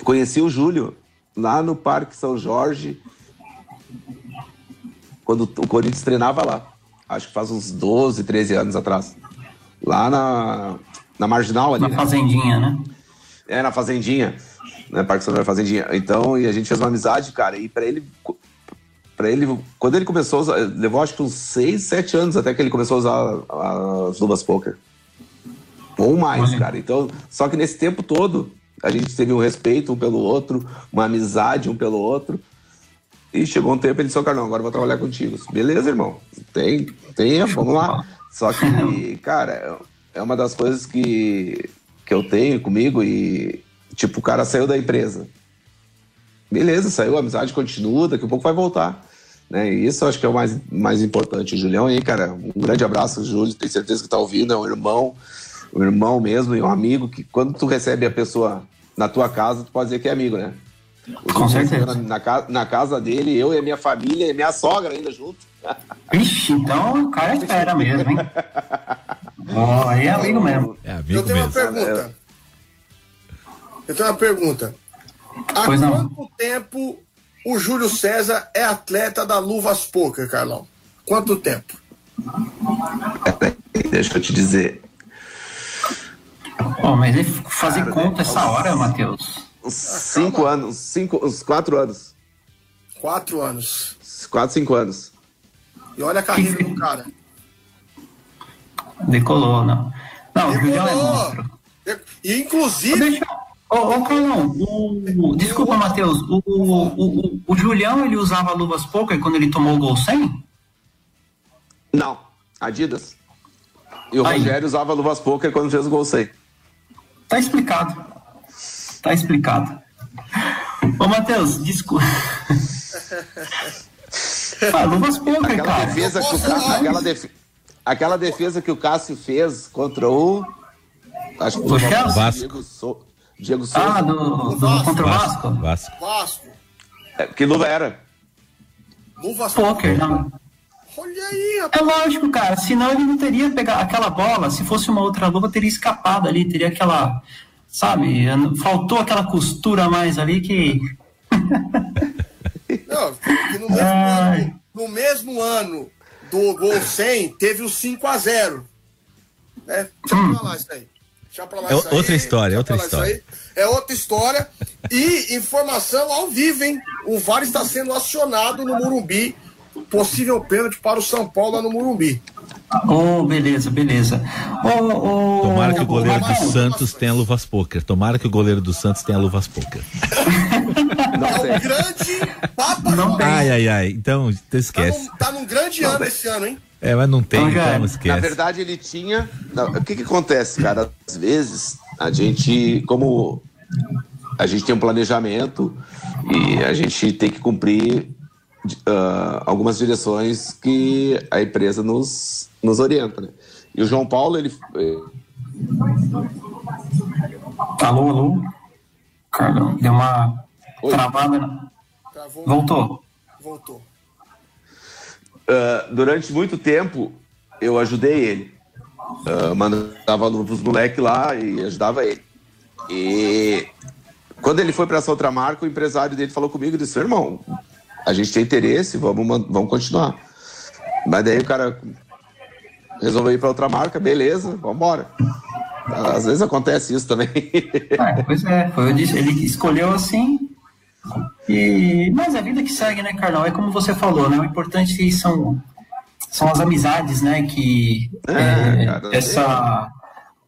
conheci o Júlio lá no Parque São Jorge quando o Corinthians treinava lá. Acho que faz uns 12, 13 anos atrás. Lá na, na Marginal ali. Na né? Fazendinha, né? É, na Fazendinha. Né? Parque São Jorge Fazendinha. Então, e a gente fez uma amizade, cara. E para ele para ele, quando ele começou a usar, levou acho que uns 6, 7 anos até que ele começou a usar as luvas poker. Ou mais, Olha. cara. Então, só que nesse tempo todo, a gente teve um respeito um pelo outro, uma amizade um pelo outro. E chegou um tempo ele disse, ô Carlão, agora eu vou trabalhar contigo. Beleza, irmão. Tem, tem, vamos lá. Só que, cara, é uma das coisas que, que eu tenho comigo e, tipo, o cara saiu da empresa. Beleza, saiu, a amizade continua, daqui a pouco vai voltar. Né? E isso eu acho que é o mais, mais importante. O Julião aí, cara, um grande abraço, Júlio, tenho certeza que tá ouvindo, é um irmão, um irmão mesmo e um amigo que quando tu recebe a pessoa na tua casa, tu pode dizer que é amigo, né? O Com certeza. Na, na, na, casa dele, eu e a minha família e minha sogra ainda junto. Ixi, então o cara espera mesmo, hein? oh, aí é amigo mesmo. É amigo eu tenho mesmo. uma pergunta. Eu tenho uma pergunta. Há pois quanto não. tempo o Júlio César é atleta da Luvas Poker, Carlão? Quanto tempo? Deixa eu te dizer. Oh, mas ele fazer Cara, conta essa hora, Matheus? Uns cinco anos, cinco, uns quatro anos. Quatro anos. Quatro, cinco anos. E olha a carreira do cara. Decolou, não. Não, Decolou. o Julião é monstro. E, inclusive. Deixa... Ô, ô Carlão, o... desculpa, Matheus. O, o, o, o, Julião ele usava luvas poker quando ele tomou o gol 100? Não, Adidas. E o Aí. Rogério usava luvas poker quando fez o gol 100. Tá explicado. Tá explicado. Ô, Matheus, desculpa. ah, luvas poker, aquela cara. Defesa que o Cássio, aquela, def... aquela defesa que o Cássio fez contra o. Acho que o Chelsea? Vasco. Diego, so... Diego Souza. Ah, do, do, contra o Vasco? Vasco. Vasco. É, que luva era? Luvas poker, não. Olha aí, É rapaz. lógico, cara. Senão ele não teria pegado aquela bola. Se fosse uma outra luva, teria escapado ali. Teria aquela. Sabe? Faltou aquela costura a mais ali que. Não, que no mesmo, ano, no mesmo ano do gol 100, teve o 5x0. Né? Deixa pra lá isso aí. Deixa pra lá É isso aí. outra história, deixa outra história. É outra história. E informação ao vivo, hein? O VAR está sendo acionado no Murumbi. Possível pênalti para o São Paulo lá no Murumbi. Oh, beleza, beleza. Ô, ô, Tomara que o goleiro do Santos tenha luvas poker. Tomara que o goleiro do Santos tenha luvas poker. Não É sei. um grande Papa Não tem. Ai, ai, ai. Então, tu Tá esquece. num, tá num grande ano esse ano, hein? É, mas não tem, Então então era. Na esquece. verdade, ele tinha. Não, o que, que acontece, cara? Às vezes, a gente, como a gente tem um planejamento e a gente tem que cumprir ah, algumas direções que a empresa nos, nos orienta, né? E o João Paulo, ele. eh, Alô, alô. Carlão, deu uma Oi. travada. na- Travou, Voltou. Voltou. ah, durante muito tempo, eu ajudei ele. Ah, mandava os moleques lá e ajudava ele. E quando ele foi para essa outra marca, o empresário dele falou comigo e disse: irmão, a gente tem interesse, vamos, vamos continuar. Mas daí o cara resolveu ir para outra marca, beleza, vamos embora. Às vezes acontece isso também. É, pois é, foi, disse, ele escolheu assim. E, mas a vida que segue, né, Carlão? É como você falou, né? O importante são, são as amizades, né? Que É, é, cara, essa,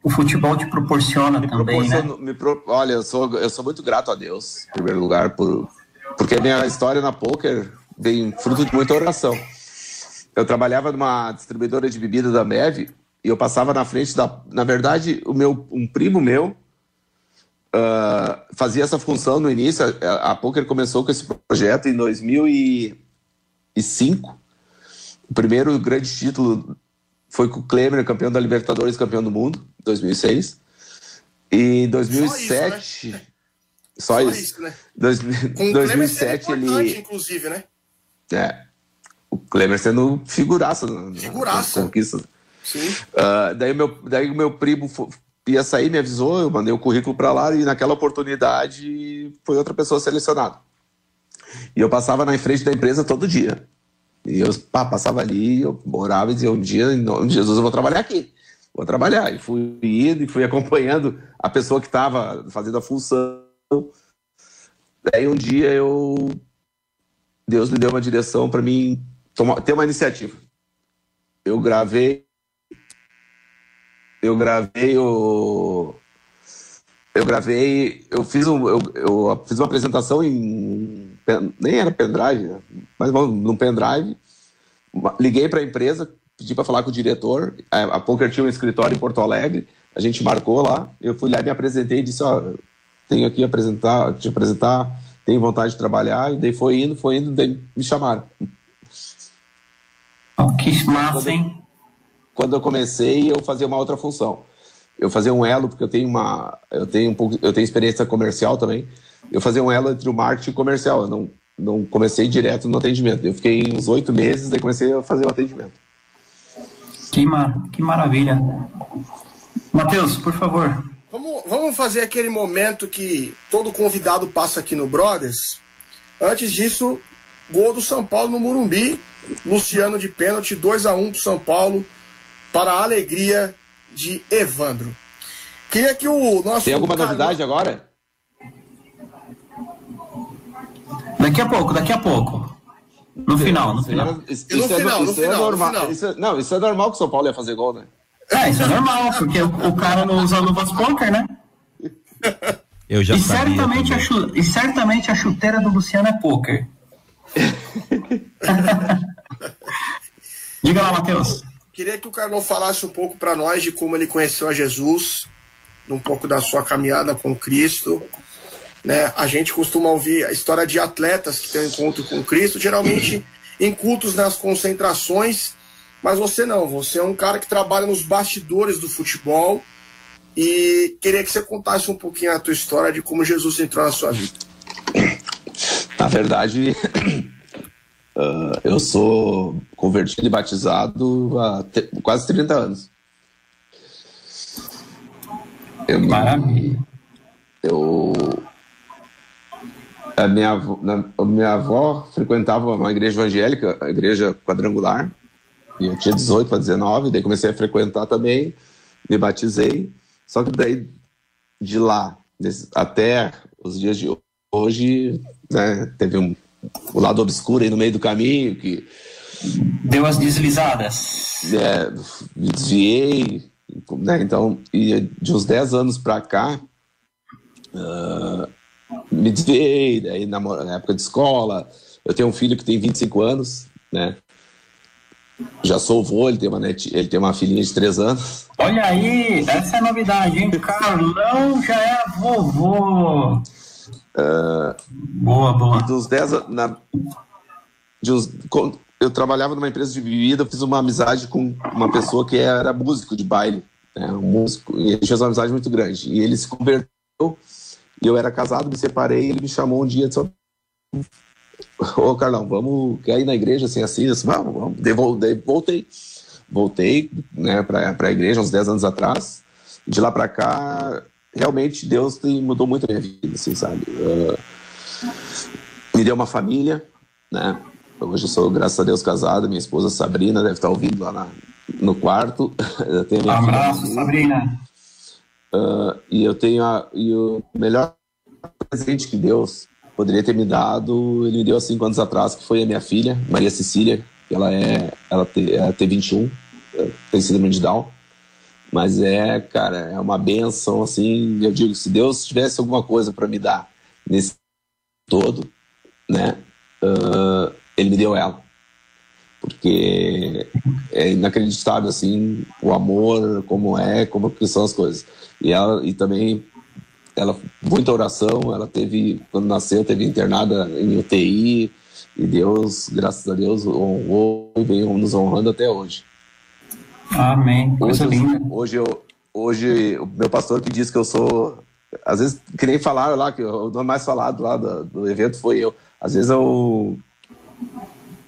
o futebol te proporciona também, né? Me pro- Olha, eu sou, eu sou muito grato a Deus, em primeiro lugar, por, porque a minha história na poker vem fruto de muita oração. Eu trabalhava numa distribuidora de bebida da Mev e eu passava na frente da. Na verdade, o meu, um primo meu ah, fazia essa função no início. A, a poker começou com esse projeto em 2005. O primeiro grande título foi com o Klemer, campeão da Libertadores, campeão do mundo, 2006. E em 2007. Só Só isso. isso, né? Dois- Com o Clemer 2007 seria importante, ele. inclusive, né? É. O Klemer sendo figuraça. na- na- Figuraça. nas conquistas. Sim. Ah, daí, o meu, daí meu primo ia sair, me avisou, eu mandei o currículo para lá e naquela oportunidade foi outra pessoa selecionada. E eu passava na frente da empresa todo dia. E eu pá, passava ali, eu morava e dizia, um dia, em nome de Jesus, eu vou trabalhar aqui. Vou trabalhar. E fui indo e fui acompanhando a pessoa que estava fazendo a função. Daí um dia eu... Deus me deu uma direção para mim tomar, ter uma iniciativa. Eu gravei eu gravei o. Eu gravei. Eu fiz, um, eu, eu fiz uma apresentação em. Nem era pendrive, né? mas num pendrive. Liguei para a empresa, pedi para falar com o diretor. A, a Poker tinha um escritório em Porto Alegre. A gente marcou lá. Eu fui lá e me apresentei e disse: Ó, tenho aqui apresentar, te apresentar, tenho vontade de trabalhar. E daí foi indo, foi indo, daí me chamaram. Oh, que massa, hein? Quando eu comecei, eu fazia uma outra função. Eu fazia um elo, porque eu tenho uma. Eu tenho um pouco. Eu tenho experiência comercial também. Eu fazia um elo entre o marketing e o comercial. Eu não, não comecei direto no atendimento. Eu fiquei uns oito meses, daí comecei a fazer o atendimento. Que, mar... que maravilha. Matheus, por favor. Vamos, vamos fazer aquele momento que todo convidado passa aqui no Brothers. Antes disso, gol do São Paulo no Murumbi. Luciano de pênalti, 2 a 1 pro São Paulo, para a alegria de Evandro. Queria que o nosso. Tem alguma novidade agora? Daqui a pouco, daqui a pouco. No final, no final. isso- é, final, no isso final, no normal. Isso é- não, isso é normal que o São Paulo ia fazer gol, né? É, isso é normal, porque o, o cara não usa luvas poker, né? Eu já E sabia. certamente, a também. e certamente a chuteira do Luciano é poker. Diga lá, Matheus. Queria que o Carlão falasse um pouco para nós de como ele conheceu a Jesus, um pouco da sua caminhada com Cristo. Né? A gente costuma ouvir a história de atletas que têm um encontro com Cristo, geralmente em cultos nas concentrações, mas você não, você é um cara que trabalha nos bastidores do futebol e queria que você contasse um pouquinho a tua história de como Jesus entrou na sua vida. Na verdade, Uh, eu sou convertido e batizado há quase 30 anos. Eu, Maravilha. Eu. A minha, avó, a minha avó frequentava uma igreja evangélica, a igreja quadrangular, e eu tinha 18 para 19, daí comecei a frequentar também, me batizei. Só que daí, de lá até os dias de hoje, né, teve um, o lado obscuro aí no meio do caminho que deu as deslizadas. É, me desviei, né, então, e de uns 10 anos para cá, uh, me desviei, daí na, na, época de escola, eu tenho um filho que tem 25 anos, né, já sou vô, ele tem uma, net, ele tem uma filhinha de 3 anos. Olha aí, essa é novidade, hein? Carlão já é vovô. Uh, boa, boa. E dos 10 na, de uns, eu trabalhava numa empresa de bebida, fiz uma amizade com uma pessoa que era músico de baile, né, um músico, e a gente fez uma amizade muito grande. E ele se converteu, e eu era casado, me separei, ele me chamou um dia e disse: Ô Carlão, vamos quer ir na igreja assim, assim? Eu disse, vamos, vamos. Devoltei, voltei. Voltei né, para a igreja uns 10 anos atrás. De lá para cá, realmente Deus tem, mudou muito a minha vida, assim, sabe? Uh, me deu uma família, né? Hoje eu sou, graças a Deus, casado. Minha esposa Sabrina deve estar ouvindo lá na, no quarto. Um abraço, filha. Sabrina. Uh, e eu tenho a, e o melhor presente que Deus poderia ter me dado, ele me deu há cinco anos atrás, que foi a minha filha, Maria Cecília, ela é, ela tem, ela tem 21, tem síndrome de Down. Mas é, cara, é uma benção, assim, eu digo, se Deus tivesse alguma coisa para me dar nesse todo, né, uh, ele me deu ela. Porque é inacreditável, assim, o amor, como é, como que são as coisas. E ela, e também, ela, muita oração, ela teve, quando nasceu, teve internada em UTI, e Deus, graças a Deus, honrou e veio nos honrando até hoje. Amém. Coisa hoje, linda. Hoje, eu, hoje, o meu pastor que diz que eu sou. Às vezes, que nem falaram lá, que o nome mais falado lá do, do evento foi eu. Às vezes eu.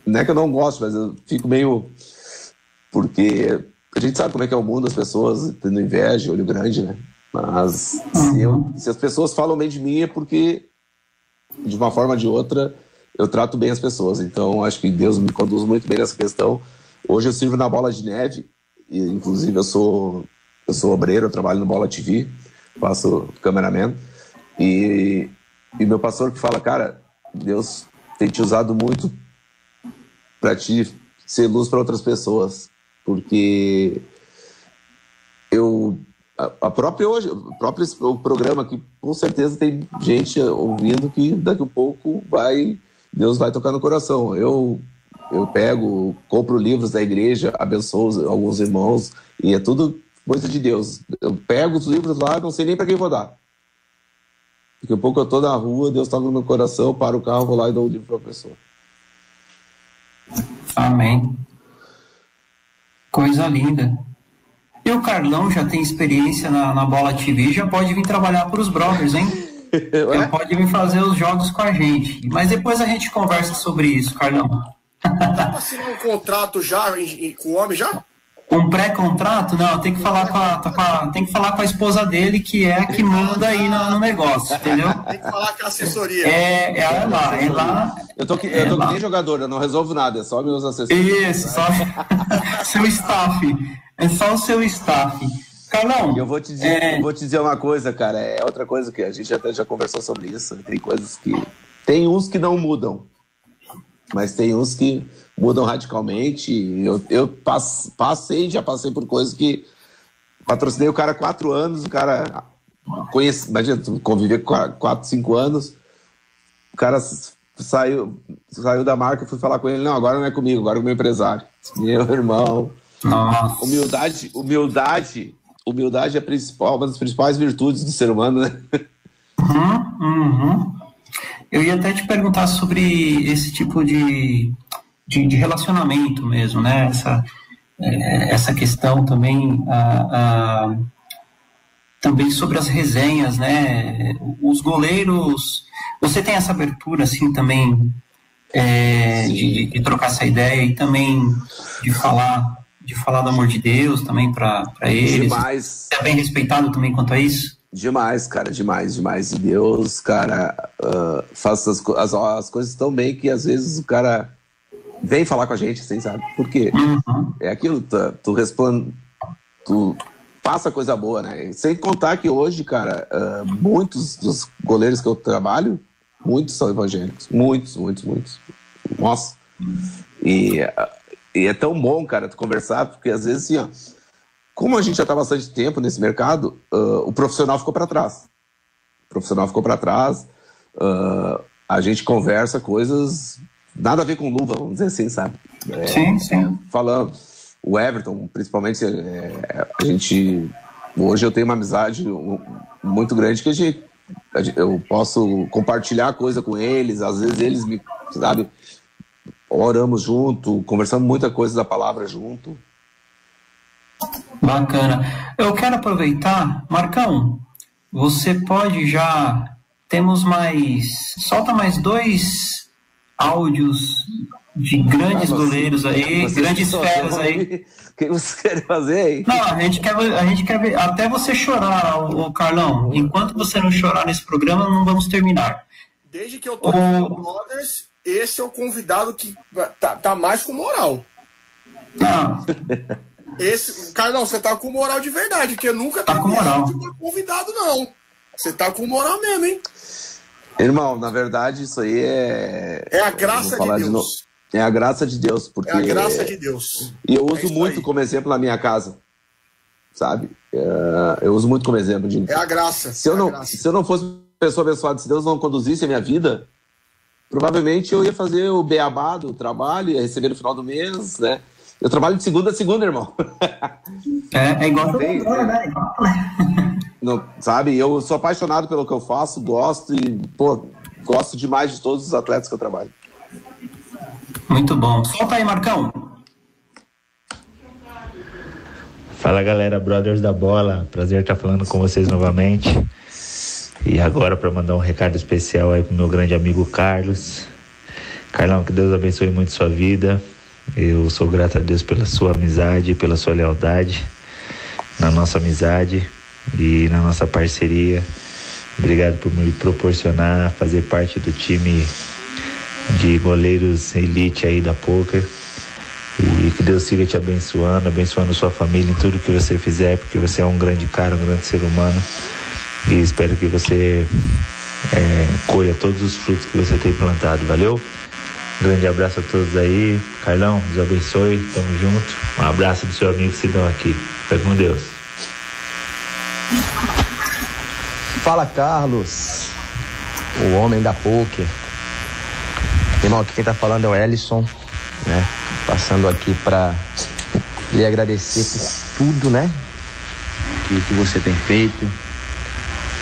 Não é que eu não gosto, mas eu fico meio. Porque a gente sabe como é que é o mundo, as pessoas tendo inveja, olho grande, né? Mas se, eu, se as pessoas falam bem de mim é porque, de uma forma ou de outra, eu trato bem as pessoas. Então, acho que Deus me conduz muito bem nessa questão. Hoje eu sirvo na Bola de Neve, e, inclusive eu sou, eu sou obreiro, eu trabalho no Bola TV, faço cameraman. E, e meu pastor que fala, cara, Deus tem te usado muito para te ser luz para outras pessoas, porque eu a, própria hoje, o próprio o programa que com certeza tem gente ouvindo que daqui a pouco vai Deus vai tocar no coração. Eu eu pego, compro livros da igreja, abençoo alguns irmãos e é tudo coisa de Deus. Eu pego os livros lá, não sei nem para quem vou dar. Daqui a pouco eu tô na rua, Deus toca no meu coração, paro o carro, vou lá e dou o livro para a pessoa. Amém. Coisa linda. E o Carlão já tem experiência na, na Bola TV, já pode vir trabalhar para os brothers, hein? já pode vir fazer os jogos com a gente. Mas depois a gente conversa sobre isso, Carlão. Dá pra assinar um contrato já com o homem já? Um pré-contrato? Não, tem que falar com a, com a, tem que falar com a esposa dele, que é a que manda aí no, no negócio, entendeu? Tem que falar com a assessoria. É, é lá, é lá. Eu tô, aqui, eu tô é que nem jogador, eu não resolvo nada, é só meus assessores. Isso, só seu staff. É só o seu staff. Carlão, eu vou te dizer, é... vou te dizer uma coisa, cara. É outra coisa que a gente até já conversou sobre isso. Tem coisas que. Tem uns que não mudam, mas tem uns que mudam radicalmente. Eu, eu passei, já passei por coisas que. Patrocinei o cara há quatro anos, o cara. Conhece, imagina, conviver quatro, cinco anos. O cara saiu, saiu da marca, fui falar com ele, não, agora não é comigo, agora é com o meu empresário. Meu irmão, nossa. Humildade, humildade, humildade é a principal, uma das principais virtudes do ser humano, né? Uhum, uhum. Eu ia até te perguntar sobre esse tipo de, de, de relacionamento mesmo, né? Essa, é, essa questão também, a, a, também sobre as resenhas, né? Os goleiros, você tem essa abertura assim também é, de, de, trocar essa ideia e também de falar de falar do amor de Deus também para eles. Demais. É bem respeitado também quanto a isso? Demais, cara, demais, demais. E Deus, cara, uh, faz as, as, as, coisas tão bem que às vezes o cara vem falar com a gente, assim, sabe? Porque uhum. é aquilo, tu, tu responde, tu passa coisa boa, né? Sem contar que hoje, cara, uh, muitos dos goleiros que eu trabalho, muitos são evangélicos. Muitos, muitos, muitos. Nossa. E, e é tão bom, cara, tu conversar, porque às vezes, assim, ó, como a gente já está bastante tempo nesse mercado, uh, o profissional ficou para trás. O profissional ficou para trás. Uh, a gente conversa coisas nada a ver com luva, vamos dizer assim, sabe? É, sim, sim. Falando. O Everton, principalmente, é, a gente. Hoje eu tenho uma amizade muito grande que a gente, eu posso compartilhar coisa com eles, às vezes eles me, sabe, oramos junto, conversamos muita coisa da palavra junto. Bacana. Eu quero aproveitar, Marcão, você pode já. Temos mais. Solta mais dois áudios de grandes ah, goleiros aí, grandes feras aí. O que você quer fazer aí? Não, a gente quer, a gente quer ver, até você chorar, o, o Carlão. Enquanto você não chorar nesse programa, não vamos terminar. Desde que eu tô o... Brothers, esse é o convidado que tá, tá mais com moral. Não. Esse, Carlão, você tá com moral de verdade, porque nunca tá com moral. convidado, não. Você tá com moral mesmo, hein? Irmão, na verdade, isso aí é. É a graça de Deus. De é a graça de Deus, porque. É a graça de Deus. E eu uso é muito aí. como exemplo na minha casa. Sabe? É, eu uso muito como exemplo de. É a graça. Se eu, é não, graça. se eu não fosse pessoa abençoada, se Deus não conduzisse a minha vida, provavelmente eu ia fazer o beabá do trabalho, ia receber no final do mês, né? Eu trabalho de segunda a segunda, irmão. É, é igual Tem, é. né? Não, sabe, eu sou apaixonado pelo que eu faço, gosto e, pô, gosto demais de todos os atletas que eu trabalho. Muito bom. Solta aí, Marcão. Fala galera, Brothers da Bola, prazer estar falando com vocês novamente. E agora para mandar um recado especial aí pro meu grande amigo Carlos. Carlão, que Deus abençoe muito sua vida. Eu sou grato a Deus pela sua amizade, pela sua lealdade na nossa amizade e na nossa parceria. Obrigado por me proporcionar fazer parte do time de goleiros elite aí da Poker. E que Deus siga te abençoando, abençoando sua família em tudo que você fizer, porque você é um grande cara, um grande ser humano. E espero que você é, colha todos os frutos que você tem plantado. Valeu? Grande abraço a todos aí. Carlão, Deus abençoe. Tamo junto. Um abraço do seu amigo Sidão aqui. Fica com Deus. Fala Carlos, o homem da poker. Irmão, aqui quem tá falando é o Ellison, né? Passando aqui para lhe agradecer por tudo, né? Que, que você tem feito.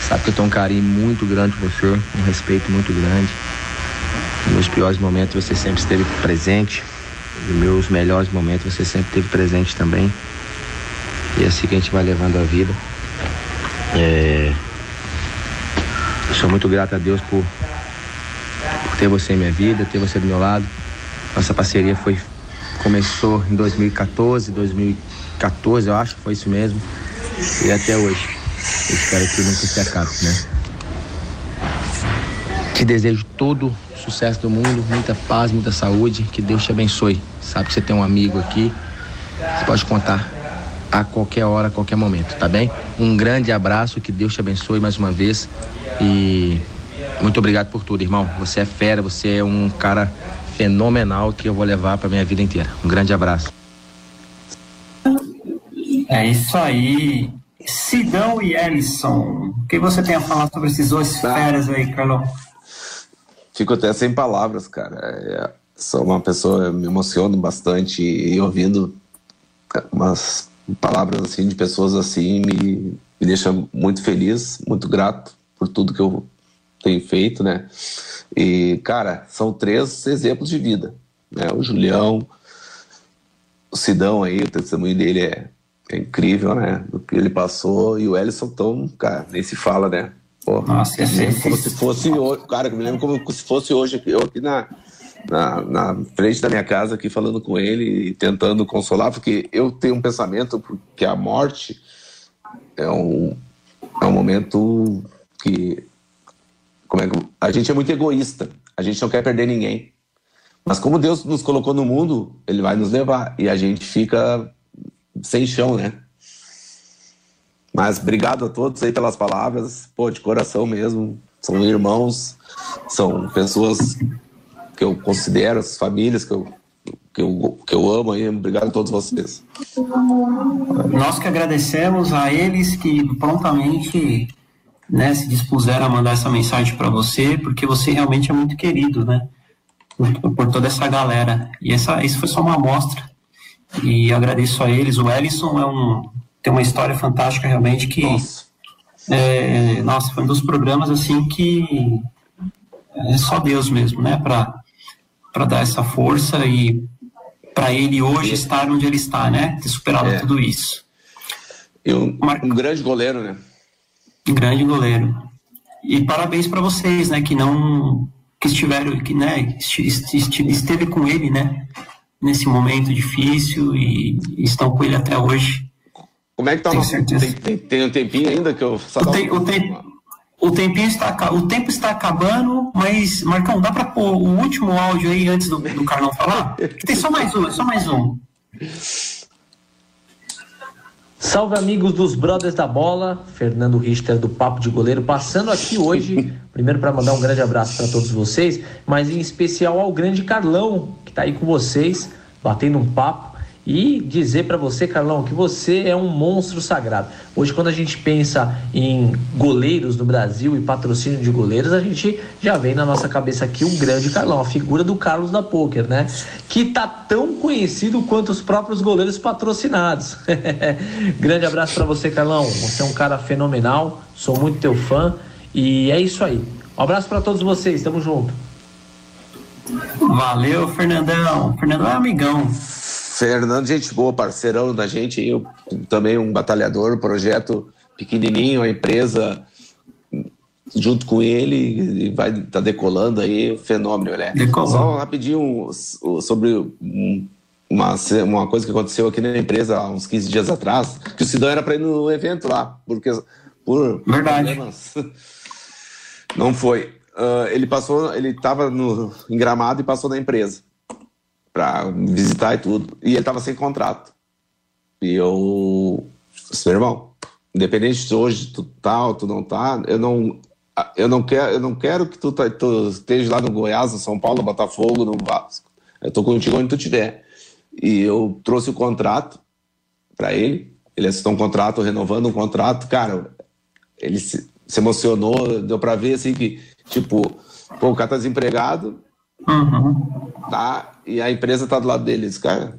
Sabe que eu tenho um carinho muito grande por você, um respeito muito grande. Meus piores momentos você sempre esteve presente. Nos meus melhores momentos você sempre esteve presente também. E é assim que a gente vai levando a vida. É... Sou muito grato a Deus por, por ter você em minha vida, ter você do meu lado. Nossa parceria foi começou em 2014, 2014 eu acho, foi isso mesmo. E até hoje. Eu espero que nunca se acabe, né? Te desejo todo sucesso do mundo, muita paz, muita saúde, que Deus te abençoe. Sabe que você tem um amigo aqui, você pode contar a qualquer hora, a qualquer momento, tá bem? Um grande abraço, que Deus te abençoe mais uma vez e muito obrigado por tudo, irmão. Você é fera, você é um cara fenomenal que eu vou levar para minha vida inteira. Um grande abraço. É isso aí. Sidão e Ellison, o que você tem a falar sobre esses dois tá. feras aí, Carlão? Fico até sem palavras, cara. É, sou uma pessoa, me emociono bastante e ouvindo umas palavras assim de pessoas assim me, me deixa muito feliz, muito grato por tudo que eu tenho feito, né? E, cara, são três exemplos de vida, né? O Julião, o Sidão aí, o testemunho dele é, é incrível, né? Do que ele passou, e o Ellison tão, cara, nem se fala, né? Pô, Nossa, me lembro como se fosse hoje, cara, me lembro como se fosse hoje eu aqui na, na, na frente da minha casa aqui falando com ele e tentando consolar, porque eu tenho um pensamento que a morte é um, é um momento que como é que a gente é muito egoísta, a gente não quer perder ninguém. Mas como Deus nos colocou no mundo, ele vai nos levar e a gente fica sem chão, né? Mas obrigado a todos aí pelas palavras, pô, de coração mesmo. São irmãos, são pessoas que eu considero, as famílias que eu, que eu, que eu amo aí. Obrigado a todos vocês. Nós que agradecemos a eles que prontamente né, se dispuseram a mandar essa mensagem para você, porque você realmente é muito querido, né? Por, por, toda essa galera. E essa, isso foi só uma amostra. E agradeço a eles. O Ellison é um, tem uma história fantástica realmente que. Nossa. É, nossa, foi um dos programas assim que é só Deus mesmo, né? Para dar essa força e para ele hoje estar onde ele está, né? Ter superado é. tudo isso. E um, um grande goleiro, né? grande goleiro. E parabéns para vocês, né, que não que estiveram, que né, esteve com ele, né, nesse momento difícil e estão com ele até hoje. Como é que tá? Tem, tem, tem, um tempinho ainda que eu o, tem, o, tem, o tempinho está o tempo está acabando, mas Marcão, dá para pôr o último áudio aí antes do, do Carlão falar? Tem só mais um, só mais um. Salve amigos dos Brothers da Bola, Fernando Richter do Papo de Goleiro, passando aqui hoje, primeiro para mandar um grande abraço para todos vocês, mas em especial ao grande Carlão, que está aí com vocês, batendo um papo e dizer para você, Carlão, que você é um monstro sagrado. Hoje, quando a gente pensa em goleiros no Brasil e patrocínio de goleiros, a gente já vem na nossa cabeça aqui o grande Carlão, a figura do Carlos da Poker, né? Que tá tão conhecido quanto os próprios goleiros patrocinados. grande abraço para você, Carlão. Você é um cara fenomenal, sou muito teu fã e é isso aí. Um abraço para todos vocês, tamo junto. Valeu, Fernandão. Fernandão é amigão. Fernando, gente boa, parceirão da gente, eu também um batalhador, projeto pequenininho, a empresa junto com ele vai tá decolando aí, fenômeno, né? Só rapidinho sobre uma, uma coisa que aconteceu aqui na empresa há uns 15 dias atrás, que o Sidão era para ir no evento lá, porque por Verdade. não foi. Uh, ele passou, ele estava no em Gramado e passou na empresa para visitar e tudo. E ele tava sem contrato. E eu, meu irmão, independente de hoje tu tá ou tu não tá, eu não, eu não quero, eu não quero que tu, tá, tu esteja lá no Goiás, no São Paulo, no Botafogo, no Vasco. Eu tô contigo onde tu estiver. E eu trouxe o contrato para ele. Ele assinou um contrato, renovando um contrato. Cara, ele se, se emocionou, deu para ver assim que, tipo, pô, o cara tá desempregado, Uhum. Tá? E a empresa tá do lado deles, cara.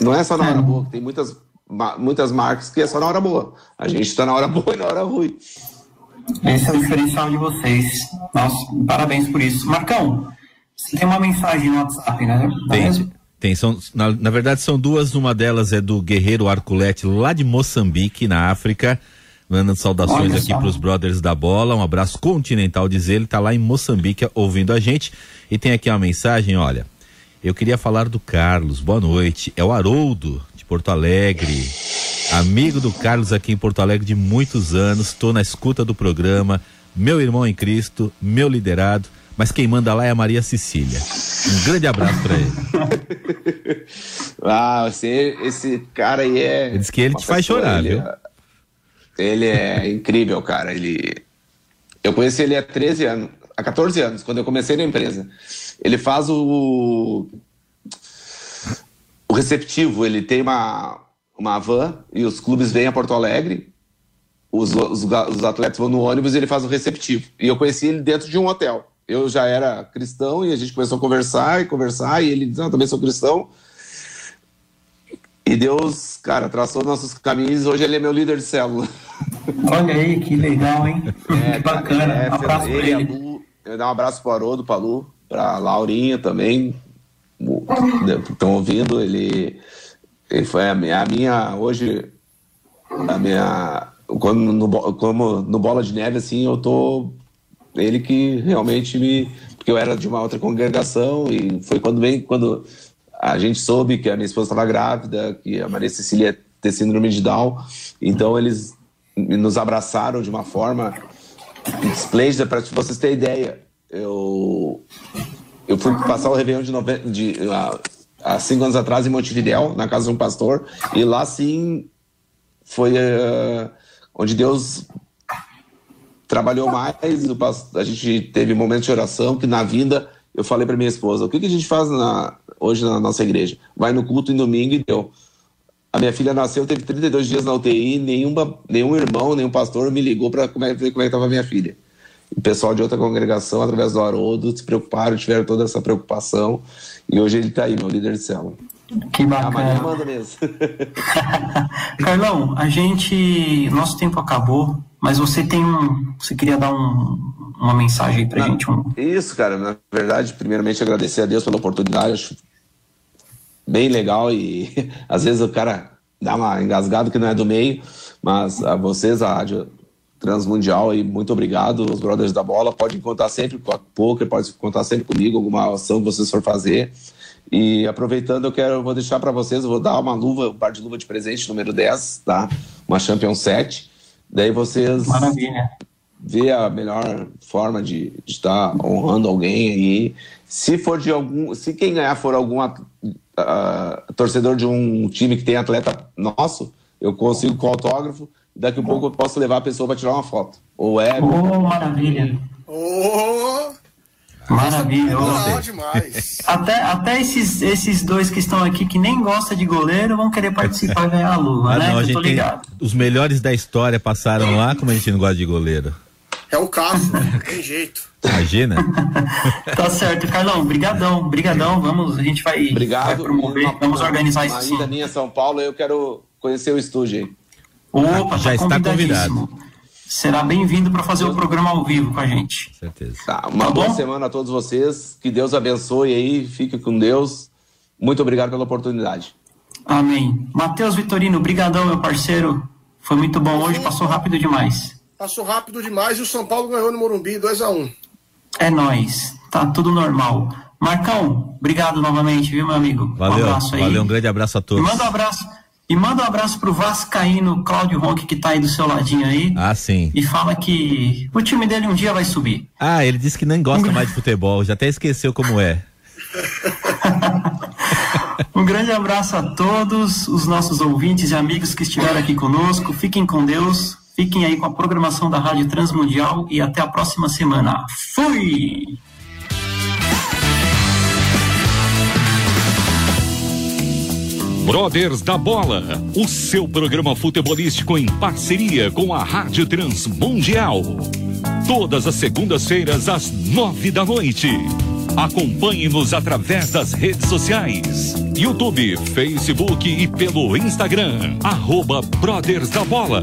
Não é só na hora é. boa, tem muitas, muitas marcas que é só na hora boa. A gente tá na hora boa e na hora ruim. Esse é o diferencial de vocês. Nossa, parabéns por isso. Marcão, você tem uma mensagem no WhatsApp, né? Tem. Tem, são, na, na verdade são duas, uma delas é do Guerreiro Arculete lá de Moçambique, na África, mandando saudações aqui para os brothers da bola, um abraço continental, diz ele, tá lá em Moçambique ouvindo a gente. E tem aqui uma mensagem, olha. Eu queria falar do Carlos. Boa noite. É o Haroldo, de Porto Alegre. Amigo do Carlos aqui em Porto Alegre de muitos anos. Estou na escuta do programa. Meu irmão em Cristo, meu liderado. Mas quem manda lá é a Maria Cecília. Um grande abraço para ele. ah, você, esse cara aí é. Ele diz que ele te faz chorar, ele, viu? Ele é incrível, cara. Ele. Eu conheci ele há 13 anos há 14 anos, quando eu comecei na empresa. Ele faz o, o receptivo, ele tem uma, uma van e os clubes vêm a Porto Alegre, os, os, os atletas vão no ônibus e ele faz o receptivo. E eu conheci ele dentro de um hotel. Eu já era cristão e a gente começou a conversar e conversar, e ele disse: Não, também sou cristão. E Deus, cara, traçou nossos caminhos. Hoje ele é meu líder de célula. Olha aí, que legal, hein? É, que bacana. É, um abraço ele, pra ele. Eu dar um abraço para o Haroldo, para Lu, para Laurinha também. Estão ouvindo, ele, ele foi a minha, a minha, hoje, a minha, como no, como no Bola de Neve, assim, eu tô, ele que realmente me, porque eu era de uma outra congregação e foi quando bem quando a gente soube que a minha esposa estava grávida, que a Maria Cecília ia ter síndrome de Down, então eles nos abraçaram de uma forma esplêndida para vocês terem ideia. Eu eu fui passar o Réveillon de, nove... de há, cinco anos atrás em Montevidéu, na casa de um pastor, e lá sim foi uh, onde Deus trabalhou mais. A gente teve momentos de oração que na vinda eu falei para minha esposa: o que, que a gente faz na, hoje na nossa igreja? Vai no culto em domingo e deu. A minha filha nasceu, teve 32 dias na UTI, nenhuma, nenhum irmão, nenhum pastor me ligou para ver como é que estava a minha filha. O pessoal de outra congregação, através do Haroldo, se preocuparam, tiveram toda essa preocupação. E hoje ele está aí, meu líder de célula. Que bacana. Amanhã manda mesmo. Carlão, a gente. Nosso tempo acabou, mas você tem um. Você queria dar um, uma mensagem aí pra Na, gente? Um... Isso, cara. Na verdade, primeiramente agradecer a Deus pela oportunidade. Acho bem legal e às vezes o cara dá uma engasgada que não é do meio, mas a vocês, a Rádio Transmundial, e muito obrigado. Os Brothers da Bola podem contar sempre com a Poker, pode contar sempre comigo, alguma ação que vocês for fazer. E aproveitando, eu quero, eu vou deixar para vocês, eu vou dar uma luva, um par de luva de presente número 10, tá? Uma Champion 7. Daí vocês Maravilha. Vê a melhor forma de estar tá honrando alguém aí. Se for de algum, se quem ganhar for algum uh, torcedor de um time que tem atleta nosso, eu consigo com autógrafo. Daqui a pouco eu posso levar a pessoa para tirar uma foto. Ou é. Oh, maravilha. Oh! Maravilha. Legal demais. Até, até esses, esses dois que estão aqui que nem gostam de goleiro vão querer participar e ganhar a luva, Ah, né? não, a gente tô tem- ligado. os melhores da história passaram lá, como a gente não gosta de goleiro. É o caso, não tem jeito. Imagina? Tá certo, Carlão. Brigadão, brigadão. Vamos, a gente vai, Obrigado. vai promover, uma- vamos organizar uma isso sim. ida minha São Paulo, eu quero conhecer o estúdio aí. Opa, Já tá está convidadíssimo. Será bem-vindo para fazer o programa ao vivo com a gente. certeza. Tá, uma Tá boa bom? semana a todos vocês. Que Deus abençoe aí. Fique com Deus. Muito obrigado pela oportunidade. Amém. Matheus Vitorino, brigadão, meu parceiro. Foi muito bom hoje, passou rápido demais. Passou rápido demais e o São Paulo ganhou no Morumbi 2x1. É nóis. Tá tudo normal. Marcão, obrigado novamente, viu, meu amigo? Valeu, um abraço aí. valeu, um grande abraço a E todos. manda um abraço. E manda um abraço pro Vascaíno Cláudio Ronque, que tá aí do seu ladinho aí. Ah, sim. E fala que o time dele um dia vai subir. Ah, ele disse que nem gosta mais de futebol, já até esqueceu como é. Um grande abraço a todos os nossos ouvintes e amigos que estiveram aqui conosco. Fiquem com Deus. Fiquem aí com a programação da Rádio Transmundial e até a próxima semana. Fui! Brothers da Bola, o seu programa futebolístico em parceria com a Rádio Transmundial. Todas as segundas-feiras às nove da noite. Acompanhe-nos através das redes sociais: YouTube, Facebook e pelo Instagram. Arroba Brothers da Bola.